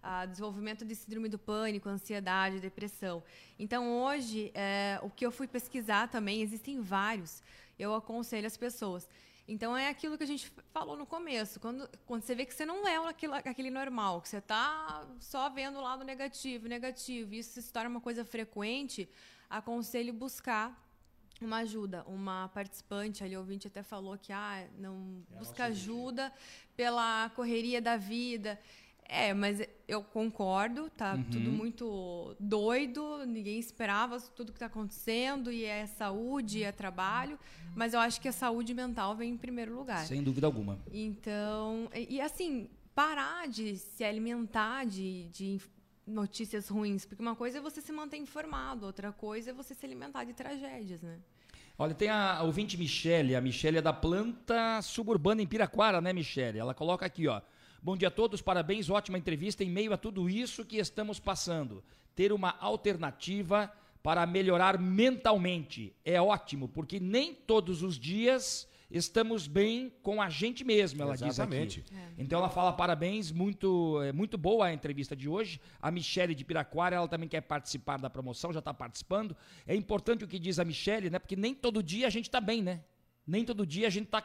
a desenvolvimento de síndrome do pânico, ansiedade, depressão. Então, hoje, é, o que eu fui pesquisar também, existem vários, eu aconselho as pessoas. Então, é aquilo que a gente falou no começo, quando, quando você vê que você não é aquilo, aquele normal, que você está só vendo o lado negativo, negativo, e isso se torna uma coisa frequente, aconselho buscar uma ajuda. Uma participante ali, ouvinte, até falou que ah, não busca ajuda pela correria da vida. É, mas eu concordo, tá Uhum. tudo muito doido, ninguém esperava tudo que está acontecendo, e é saúde, é trabalho, mas eu acho que a saúde mental vem em primeiro lugar. Sem dúvida alguma. Então, e, e, assim, parar de se alimentar de, de notícias ruins, porque uma coisa é você se manter informado, outra coisa é você se alimentar de tragédias, né? Olha, tem a ouvinte Michele, a Michele é da planta suburbana em Piraquara, né, Michele? Ela coloca aqui, ó. Bom dia a todos, parabéns, ótima entrevista em meio a tudo isso que estamos passando. Ter uma alternativa para melhorar mentalmente é ótimo, porque nem todos os dias estamos bem com a gente mesmo, ela Exatamente. diz aqui. Então ela fala parabéns, muito, é muito boa a entrevista de hoje. A Michele de Piraquara, ela também quer participar da promoção, já está participando. É importante o que diz a Michele, né? Porque nem todo dia a gente está bem, né? Nem todo dia a gente está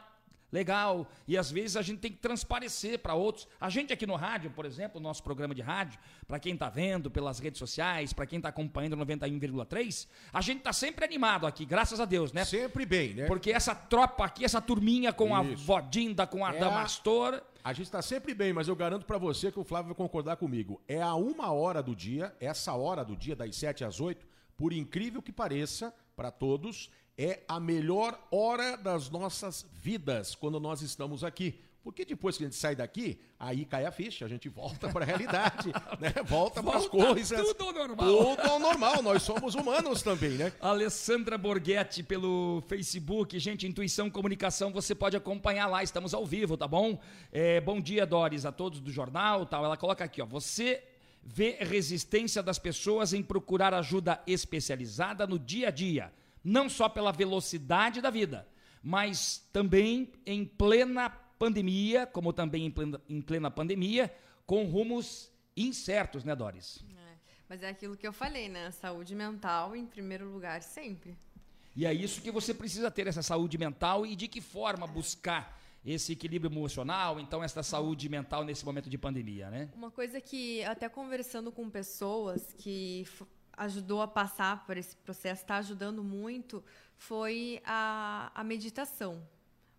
legal e às vezes a gente tem que transparecer para outros. A gente aqui no rádio, por exemplo, nosso programa de rádio, para quem está vendo pelas redes sociais, para quem está acompanhando 91,3, a gente está sempre animado aqui, graças a Deus, né? Sempre bem, né? Porque essa tropa aqui, essa turminha com Isso. a Vodinda, com a É a- Damastor, A gente está sempre bem, mas eu garanto para você que o Flávio vai concordar comigo. É a uma hora do dia, essa hora do dia, das 7 às 8, por incrível que pareça, para todos, é a melhor hora das nossas vidas quando nós estamos aqui. Porque depois que a gente sai daqui, aí cai a ficha, a gente volta para a realidade, né? Volta para as Volta coisas. tudo ao normal. Tudo ao normal, nós somos humanos também, né? Alessandra Borghetti pelo Facebook. Gente, Intuição Comunicação, você pode acompanhar lá, estamos ao vivo, tá bom? É, bom dia, Doris, a todos do jornal tal. Ela coloca aqui, ó. Você vê resistência das pessoas em procurar ajuda especializada no dia a dia, não só pela velocidade da vida, mas também em plena pandemia, como também em plena, em plena pandemia, com rumos incertos, né, Doris? É, Mas é aquilo que eu falei, né? Saúde mental em primeiro lugar sempre. E é isso que você precisa ter, essa saúde mental e de que forma buscar esse equilíbrio emocional, então essa saúde mental nesse momento de pandemia, né? Uma coisa que até conversando com pessoas que ajudou a passar por esse processo, está ajudando muito, foi a, a meditação.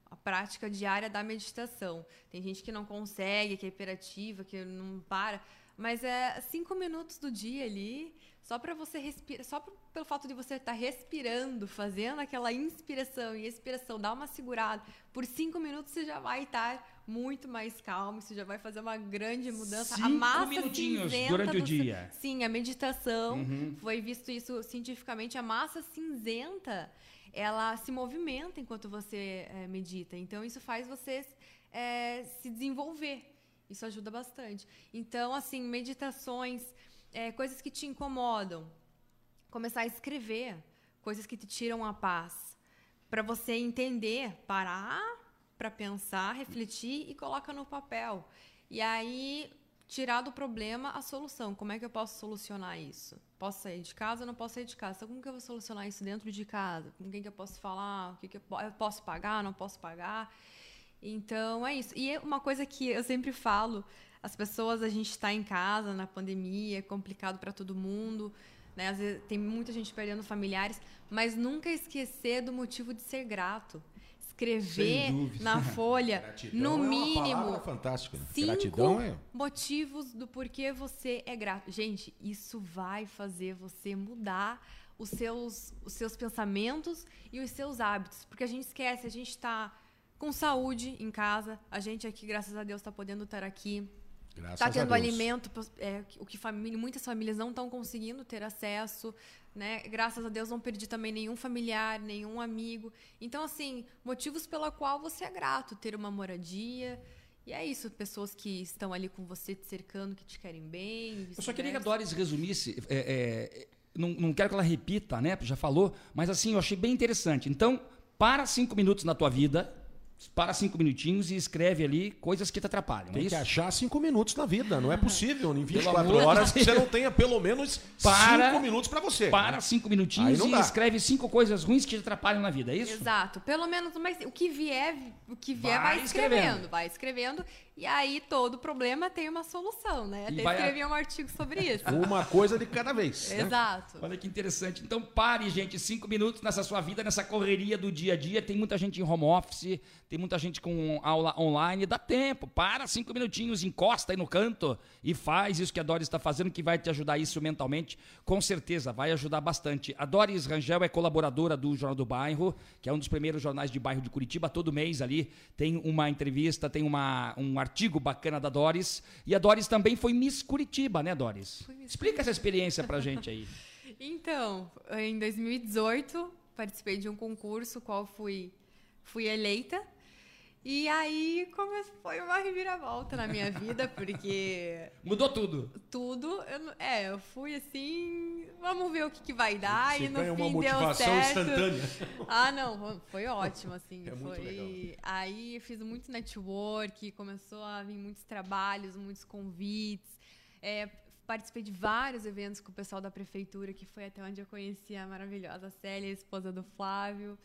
A prática diária da meditação. Tem gente que não consegue, que é hiperativa, que não para. Mas é cinco minutos do dia ali, só para você respirar, só pelo fato de você estar tá respirando, fazendo aquela inspiração e expiração, dá uma segurada. Por cinco minutos você já vai estar muito mais calmo, você já vai fazer uma grande mudança. Cinco a massa minutinhos durante o dia. Sim, a meditação, uhum. foi visto isso cientificamente, a massa cinzenta, ela se movimenta enquanto você é, medita. Então, isso faz você é, se desenvolver. Isso ajuda bastante. Então, assim, meditações, é, coisas que te incomodam. Começar a escrever coisas que te tiram a paz. Para você entender, parar para pensar, refletir e coloca no papel. E aí, tirar do problema a solução. Como é que eu posso solucionar isso? Posso sair de casa ou não posso sair de casa? Então, como que eu vou solucionar isso dentro de casa? Com quem que eu posso falar? O que, que eu, eu posso pagar? Não posso pagar? Então é isso. E é uma coisa que eu sempre falo, as pessoas, a gente está em casa na pandemia, é complicado para todo mundo, né? Às vezes tem muita gente perdendo familiares, mas nunca esquecer do motivo de ser grato. Escrever na folha, no é mínimo, né? cinco Gratidão é... motivos do porquê você é grato. Gente, isso vai fazer você mudar os seus, os seus pensamentos e os seus hábitos, porque a gente esquece, a gente está com saúde em casa. A gente aqui, graças a Deus, está podendo estar aqui. Está tendo alimento, é, o que família, muitas famílias não estão conseguindo ter acesso. Né? Graças a Deus não perdi também nenhum familiar, nenhum amigo. Então, assim, motivos pela qual você é grato, ter uma moradia. E é isso, pessoas que estão ali com você, te cercando, que te querem bem. Eu só queria que a Doris resumisse. É, é, não, não quero que ela repita, né? Já falou, mas assim, eu achei bem interessante. Então, para cinco minutos na tua vida, para cinco minutinhos e escreve ali coisas que te atrapalham. Tem é que achar cinco minutos na vida. Não é possível em 24 horas que você não tenha pelo menos para, cinco minutos para você. Para cinco minutinhos e escreve cinco coisas ruins que te atrapalham na vida, é isso? Exato. Pelo menos mas o que vier, o que vier vai, vai escrevendo. escrevendo. Vai escrevendo. E aí todo problema tem uma solução, né? Até escrevi a... um artigo sobre isso. Uma coisa de cada vez. Né? Exato. Olha que interessante. Então pare, gente, cinco minutos nessa sua vida, nessa correria do dia a dia. Tem muita gente em home office, tem muita gente com aula online. Dá tempo, para cinco minutinhos, encosta aí no canto e faz isso que a Doris está fazendo, que vai te ajudar isso mentalmente. Com certeza, vai ajudar bastante. A Doris Rangel é colaboradora do Jornal do Bairro, que é um dos primeiros jornais de bairro de Curitiba. Todo mês ali tem uma entrevista, tem uma, um artigo bacana da Doris. E a Doris também foi Miss Curitiba, né, Doris? Explica essa experiência pra gente aí. então, em 2018, participei de um concurso, qual fui, fui eleita. E aí foi uma reviravolta na minha vida, porque. Mudou tudo. Tudo. Eu, é, eu fui assim. Vamos ver o que, que vai dar. Você e no fim deu certo. instantânea. Ah, não, foi ótimo, assim. É foi... legal. Aí fiz muito network, começou a vir muitos trabalhos, muitos convites. É, participei de vários eventos com o pessoal da prefeitura, que foi até onde eu conheci a maravilhosa Célia, a esposa do Flávio.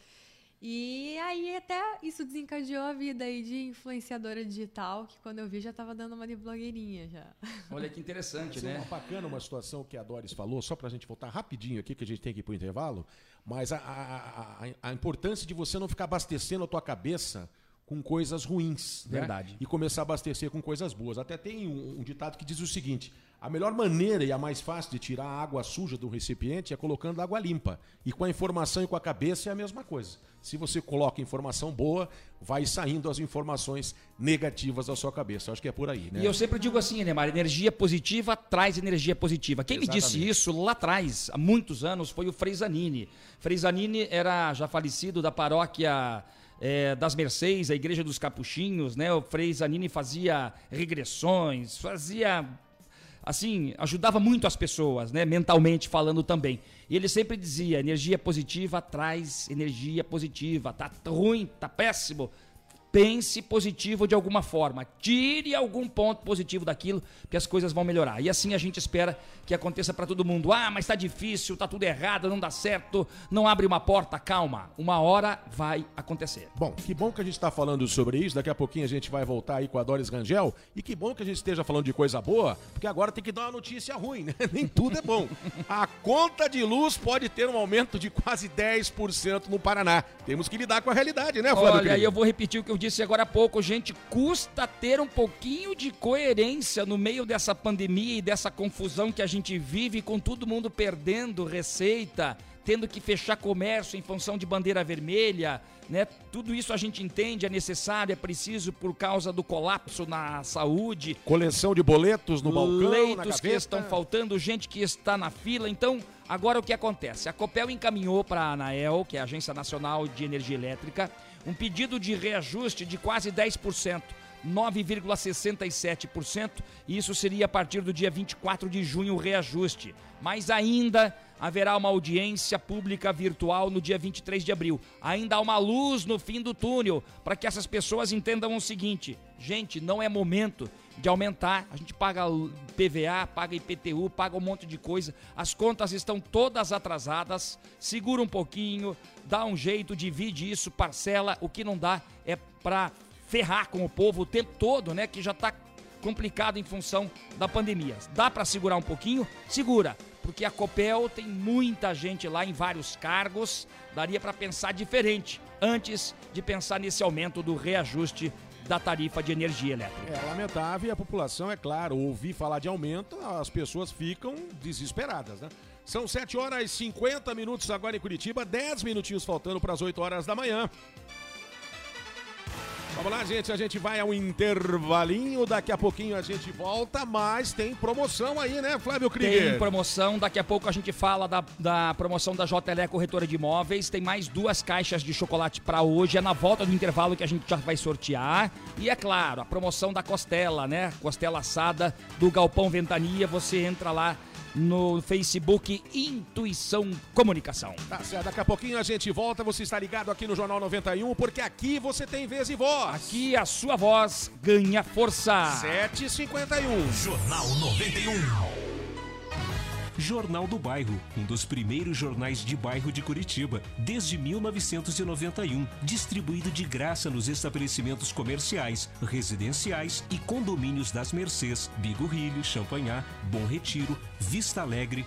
E aí até isso desencadeou a vida aí de influenciadora digital, que quando eu vi já estava dando uma de blogueirinha já. Olha que interessante, Sim, né? Uma bacana uma situação que a Doris falou, só para a gente voltar rapidinho aqui, que a gente tem que ir para o intervalo, mas a, a, a, a, importância de você não ficar abastecendo a tua cabeça com coisas ruins. Né? Verdade. E começar a abastecer com coisas boas. Até tem um, um ditado que diz o seguinte: a melhor maneira e a mais fácil de tirar a água suja do recipiente é colocando água limpa. E com a informação e com a cabeça é a mesma coisa. Se você coloca informação boa, vai saindo as informações negativas da sua cabeça. Eu acho que é por aí, né? E eu sempre digo assim, Neymar, energia positiva traz energia positiva. Quem Exatamente. me disse isso lá atrás, há muitos anos, foi o Frei Zanini. Frei Zanini era já falecido da paróquia é, das Mercês, a Igreja dos Capuchinhos, né? O Frei Zanini fazia regressões, fazia assim, ajudava muito as pessoas, né, mentalmente falando também. E ele sempre dizia: energia positiva traz energia positiva. Tá ruim, tá péssimo, pense positivo de alguma forma. Tire algum ponto positivo daquilo, que as coisas vão melhorar. E assim a gente espera que aconteça para todo mundo. Ah, mas está difícil, está tudo errado, não dá certo, não abre uma porta. Calma, uma hora vai acontecer. Bom, que bom que a gente está falando sobre isso. Daqui a pouquinho a gente vai voltar aí com a Doris Rangel. E que bom que a gente esteja falando de coisa boa, porque agora tem que dar uma notícia ruim, né? Nem tudo é bom. A conta de luz pode ter um aumento de quase 10% no Paraná. Temos que lidar com a realidade, né, Flávio? Olha, eu vou repetir o que eu disse agora há pouco, gente, custa ter um pouquinho de coerência no meio dessa pandemia e dessa confusão que a gente vive, com todo mundo perdendo receita, tendo que fechar comércio em função de bandeira vermelha, né? Tudo isso a gente entende, é necessário, é preciso por causa do colapso na saúde. Coleção de boletos no balcão, leitos que estão faltando, gente que está na fila. Então, agora o que acontece? A Copel encaminhou para a ANAEL, que é a Agência Nacional de Energia Elétrica, um pedido de reajuste de quase 10%. 9,67%, e isso seria a partir do dia 24 de junho o reajuste. Mas ainda haverá uma audiência pública virtual no dia 23 de abril. Ainda há uma luz no fim do túnel para que essas pessoas entendam o seguinte: gente, não é momento de aumentar. A gente paga PVA, paga IPTU, paga um monte de coisa. As contas estão todas atrasadas. Segura um pouquinho, dá um jeito, divide isso, parcela. O que não dá é para ferrar com o povo o tempo todo, né? Que já está complicado em função da pandemia. Dá para segurar um pouquinho? Segura, porque a Copel tem muita gente lá em vários cargos. Daria para pensar diferente antes de pensar nesse aumento do reajuste da tarifa de energia elétrica. É lamentável e a população, é claro, ouvir falar de aumento, as pessoas ficam desesperadas, né? São 7 horas e 50 minutos agora em Curitiba, 10 minutinhos faltando para as 8 horas da manhã. Vamos lá, gente. A gente vai ao intervalinho. Daqui a pouquinho a gente volta, mas tem promoção aí, né, Flávio Krieger? Tem promoção. Daqui a pouco a gente fala da, da promoção da JLE Corretora de Imóveis. Tem mais duas caixas de chocolate para hoje. É na volta do intervalo que a gente já vai sortear. E é claro, a promoção da costela, né? Costela assada do Galpão Ventania. Você entra lá no Facebook Intuição Comunicação. Tá certo, daqui a pouquinho a gente volta, você está ligado aqui no Jornal 91, porque aqui você tem vez e voz. Aqui a sua voz ganha força. 751. Jornal 91. Jornal do Bairro, um dos primeiros jornais de bairro de Curitiba, desde 1991, distribuído de graça nos estabelecimentos comerciais, residenciais e condomínios das Mercês, Bigorrilho, Champanhar, Bom Retiro, Vista Alegre,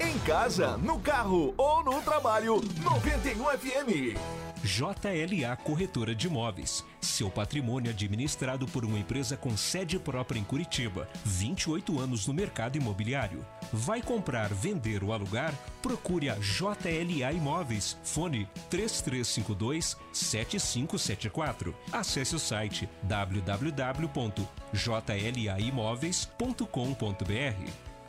Em casa, no carro ou no trabalho, 91 FM. JLA Corretora de Imóveis. Seu patrimônio administrado por uma empresa com sede própria em Curitiba. 28 anos no mercado imobiliário. Vai comprar, vender ou alugar? Procure a JLA Imóveis. Fone 3352 7574. Acesse o site www.jlaimoveis.com.br.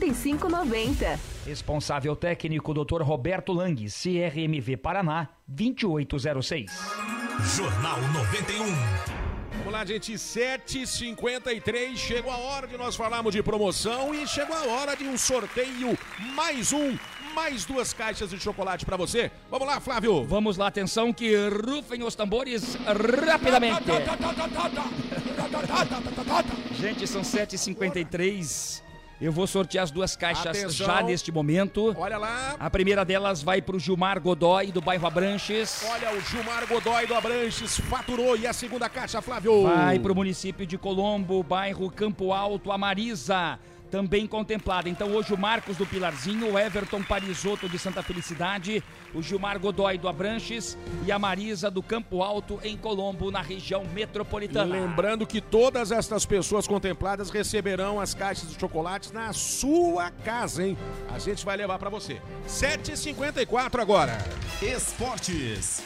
5590. Responsável técnico Dr. Roberto Lang, CRMV Paraná, 2806. Jornal 91. Vamos lá, gente, 7h53. Chegou a hora de nós falarmos de promoção e chegou a hora de um sorteio. Mais um, mais duas caixas de chocolate para você. Vamos lá, Flávio. Vamos lá, atenção que rufem os tambores rapidamente. gente, são 7h53. Eu vou sortear as duas caixas Atenção. já neste momento. Olha lá. A primeira delas vai para o Gilmar Godoy, do bairro Abranches. Olha, o Gilmar Godoy do Abranches faturou. E a segunda caixa, Flávio? Vai para o município de Colombo, bairro Campo Alto, a Marisa. Também contemplada. Então hoje o Marcos do Pilarzinho, o Everton Parisotto de Santa Felicidade, o Gilmar Godoy do Abranches e a Marisa do Campo Alto em Colombo, na região metropolitana. Lembrando que todas estas pessoas contempladas receberão as caixas de chocolates na sua casa, hein? A gente vai levar para você. 7h54 agora. Esportes.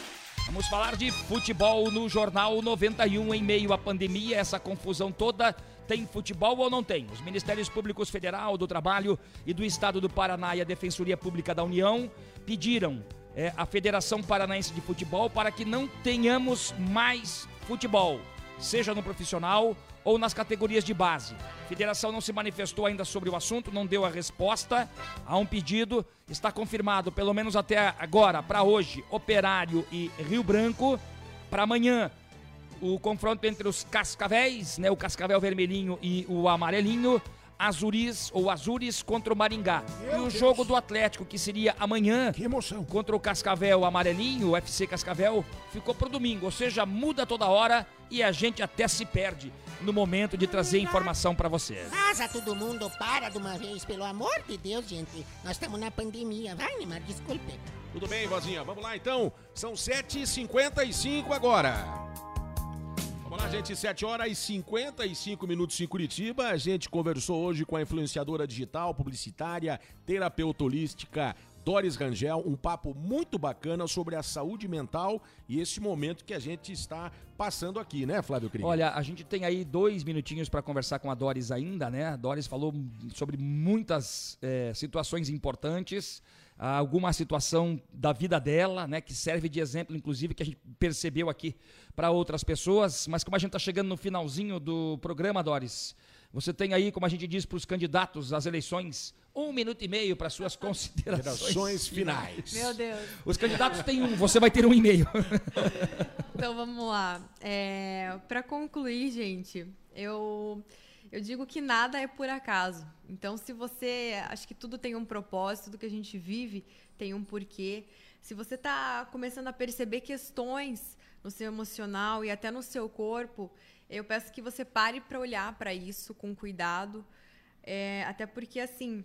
Vamos falar de futebol no Jornal 91 em meio à pandemia, essa confusão toda. Tem futebol ou não tem? Os Ministérios Públicos Federal, do Trabalho e do Estado do Paraná e a Defensoria Pública da União pediram é, à Federação Paranaense de Futebol para que não tenhamos mais futebol, seja no profissional ou nas categorias de base. A federação não se manifestou ainda sobre o assunto, não deu a resposta a um pedido. Está confirmado, pelo menos até agora, para hoje, Operário e Rio Branco. Para amanhã, o confronto entre os Cascavéis, né, o Cascavel Vermelhinho e o Amarelinho. Azuris ou Azures contra o Maringá. Meu e o Deus. jogo do Atlético, que seria amanhã, Que emoção. contra o Cascavel Amarelinho, o FC Cascavel, ficou pro domingo. Ou seja, muda toda hora e a gente até se perde no momento de trazer informação para vocês. Vaza todo mundo, para de uma vez, pelo amor de Deus, gente. Nós estamos na pandemia. Vai, Neymar, desculpe. Tudo bem, vozinha? Vamos lá então. São 7h55 agora. Vamos lá, gente. 7 horas e 55 minutos em Curitiba. A gente conversou hoje com a influenciadora digital, publicitária, terapeuta holística. Doris Rangel, um papo muito bacana sobre a saúde mental e esse momento que a gente está passando aqui, né, Flávio Cris? Olha, a gente tem aí dois minutinhos para conversar com a Doris ainda, né? A Doris falou sobre muitas eh, situações importantes, alguma situação da vida dela, né? Que serve de exemplo, inclusive, que a gente percebeu aqui para outras pessoas. Mas como a gente está chegando no finalzinho do programa, Doris, você tem aí, como a gente diz para os candidatos às eleições, um minuto e meio para suas considerações Considerações finais. Meu Deus. Os candidatos têm um, você vai ter um e-mail. Então vamos lá. É, para concluir, gente, eu eu digo que nada é por acaso. Então, se você acho que tudo tem um propósito, tudo que a gente vive tem um porquê. Se você está começando a perceber questões no seu emocional e até no seu corpo, eu peço que você pare para olhar para isso com cuidado. É, até porque assim,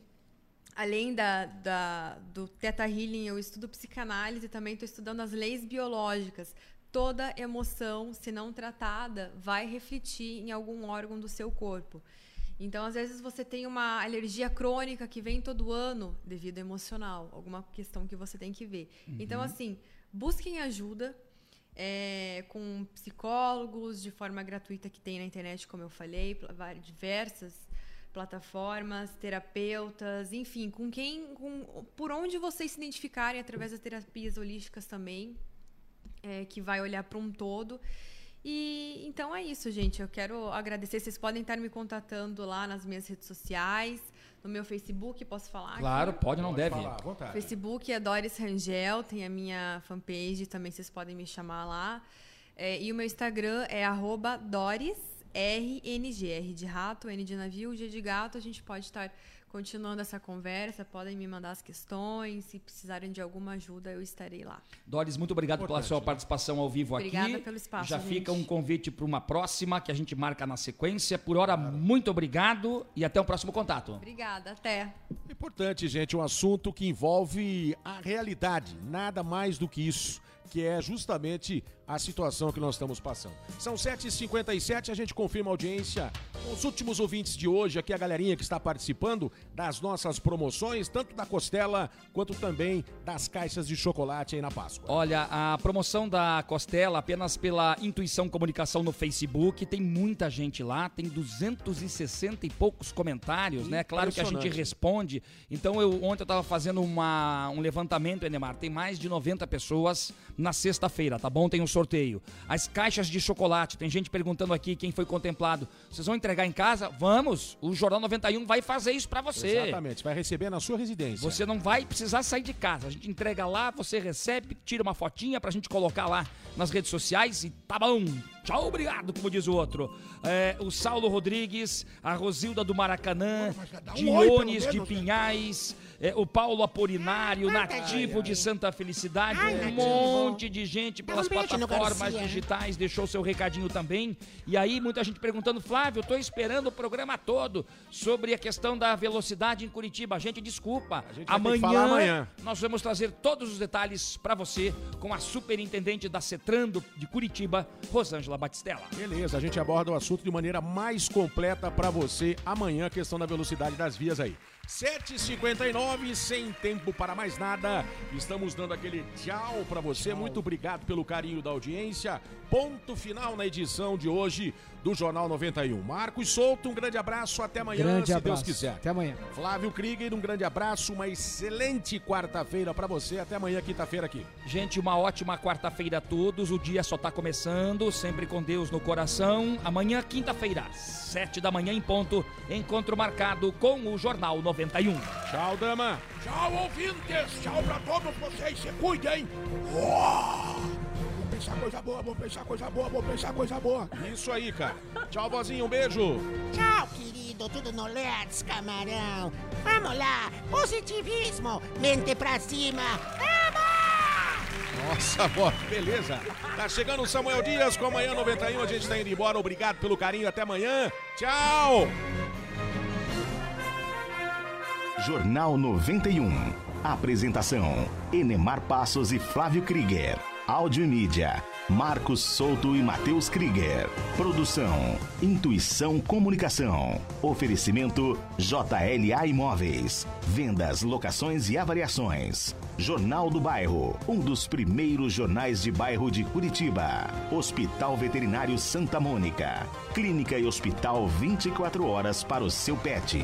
além da, da- do Theta Healing, eu estudo psicanálise também estou estudando as leis biológicas. Toda emoção, se não tratada, vai refletir em algum órgão do seu corpo. Então, às vezes, você tem uma alergia crônica que vem todo ano devido ao emocional, alguma questão que você tem que ver. Então, assim, busquem ajuda é, com psicólogos de forma gratuita que tem na internet, como eu falei, diversas plataformas, terapeutas, enfim, com quem, com, por onde vocês se identificarem através das terapias holísticas também, é, que vai olhar para um todo. E então é isso, gente. Eu quero agradecer. Vocês podem estar me contatando lá nas minhas redes sociais, no meu Facebook, posso falar? aqui? Claro, pode, não deve. falar, à vontade. Facebook é Doris Rangel, tem a minha fanpage, também vocês podem me chamar lá. É, e o meu Instagram é arroba DorisRNG, R de rato, N de navio, G de gato. A gente pode estar continuando essa conversa, podem me mandar as questões, se precisarem de alguma ajuda, eu estarei lá. Doris, muito obrigado pela sua participação ao vivo Obrigada aqui. pelo espaço, Já gente. fica um convite para uma próxima que a gente marca na sequência. Por hora, muito obrigado e até o próximo contato. Obrigada, até. Importante, gente, um assunto que envolve a realidade, nada mais do que isso, que é justamente a situação que nós estamos passando. São 7h57, a gente confirma a audiência. Os últimos ouvintes de hoje, aqui a galerinha que está participando das nossas promoções, tanto da Costela quanto também das caixas de chocolate aí na Páscoa. Olha, a promoção da Costela, apenas pela Intuição Comunicação no Facebook, tem muita gente lá, tem 260 e poucos comentários, né? Claro que a gente responde. Então, eu ontem eu estava fazendo uma, um levantamento, Enemar, tem mais de 90 pessoas na sexta-feira, tá bom? Tem um sorteio. As caixas de chocolate, tem gente perguntando aqui quem foi contemplado. Vocês vão entregar em casa? Vamos! O Jornal 91 vai fazer isso para você. Exatamente, vai receber na sua residência. Você não vai precisar sair de casa. A gente entrega lá, você recebe, tira uma fotinha pra gente colocar lá nas redes sociais e tá bom. Tchau, obrigado, como diz o outro. É, o Saulo Rodrigues, a Rosilda do Maracanã, Diones de né? Pinhais, é, o Paulo Apolinário, nativo de Santa Felicidade, um monte de gente pelas um plataformas digitais deixou seu recadinho também. E aí, muita gente perguntando, Flávio, eu tô esperando o programa todo sobre a questão da velocidade em Curitiba. Gente, desculpa. gente vai ter que falar amanhã. nós vamos trazer todos os detalhes para você com a superintendente da Cetrando de Curitiba, Rosângela Batistella. Beleza, a gente aborda o assunto de maneira mais completa pra você amanhã, a questão da velocidade das vias aí. 7h59, sem tempo para mais nada. Estamos dando aquele tchau pra você. Muito obrigado pelo carinho da audiência. Ponto final na edição de hoje do Jornal 91. Marcos Souto, um grande abraço. Até amanhã, Grande se abraço. Deus quiser. Até amanhã. Flávio Krieger, um grande abraço. Uma excelente quarta-feira pra você. Até amanhã, quinta-feira aqui. Gente, uma ótima quarta-feira a todos. O dia só tá começando, sempre com Deus no coração. Amanhã, quinta-feira, sete da manhã em ponto, encontro marcado com o Jornal 91. Tchau, dama. Tchau, ouvintes. Tchau pra todos vocês. Se cuidem. Uau! Vou pensar coisa boa, vou pensar coisa boa, vou pensar coisa boa. Isso aí, cara. Tchau, vozinho. Um beijo. Tchau, querido, tudo no Let's, camarão. Vamos lá, positivismo, mente pra cima. Nossa, vó, beleza. Tá chegando o Samuel Dias com amanhã 91. A gente tá indo embora. Obrigado pelo carinho. Até amanhã. Tchau. Jornal 91. Apresentação: Enemar Passos e Flávio Krieger. Áudio mídia: Marcos Souto e Matheus Krieger. Produção: Intuição Comunicação. Oferecimento: JLA Imóveis. Vendas, locações e avaliações. Jornal do Bairro, um dos primeiros jornais de bairro de Curitiba. Hospital Veterinário Santa Mônica. Clínica e hospital 24 horas para o seu pet.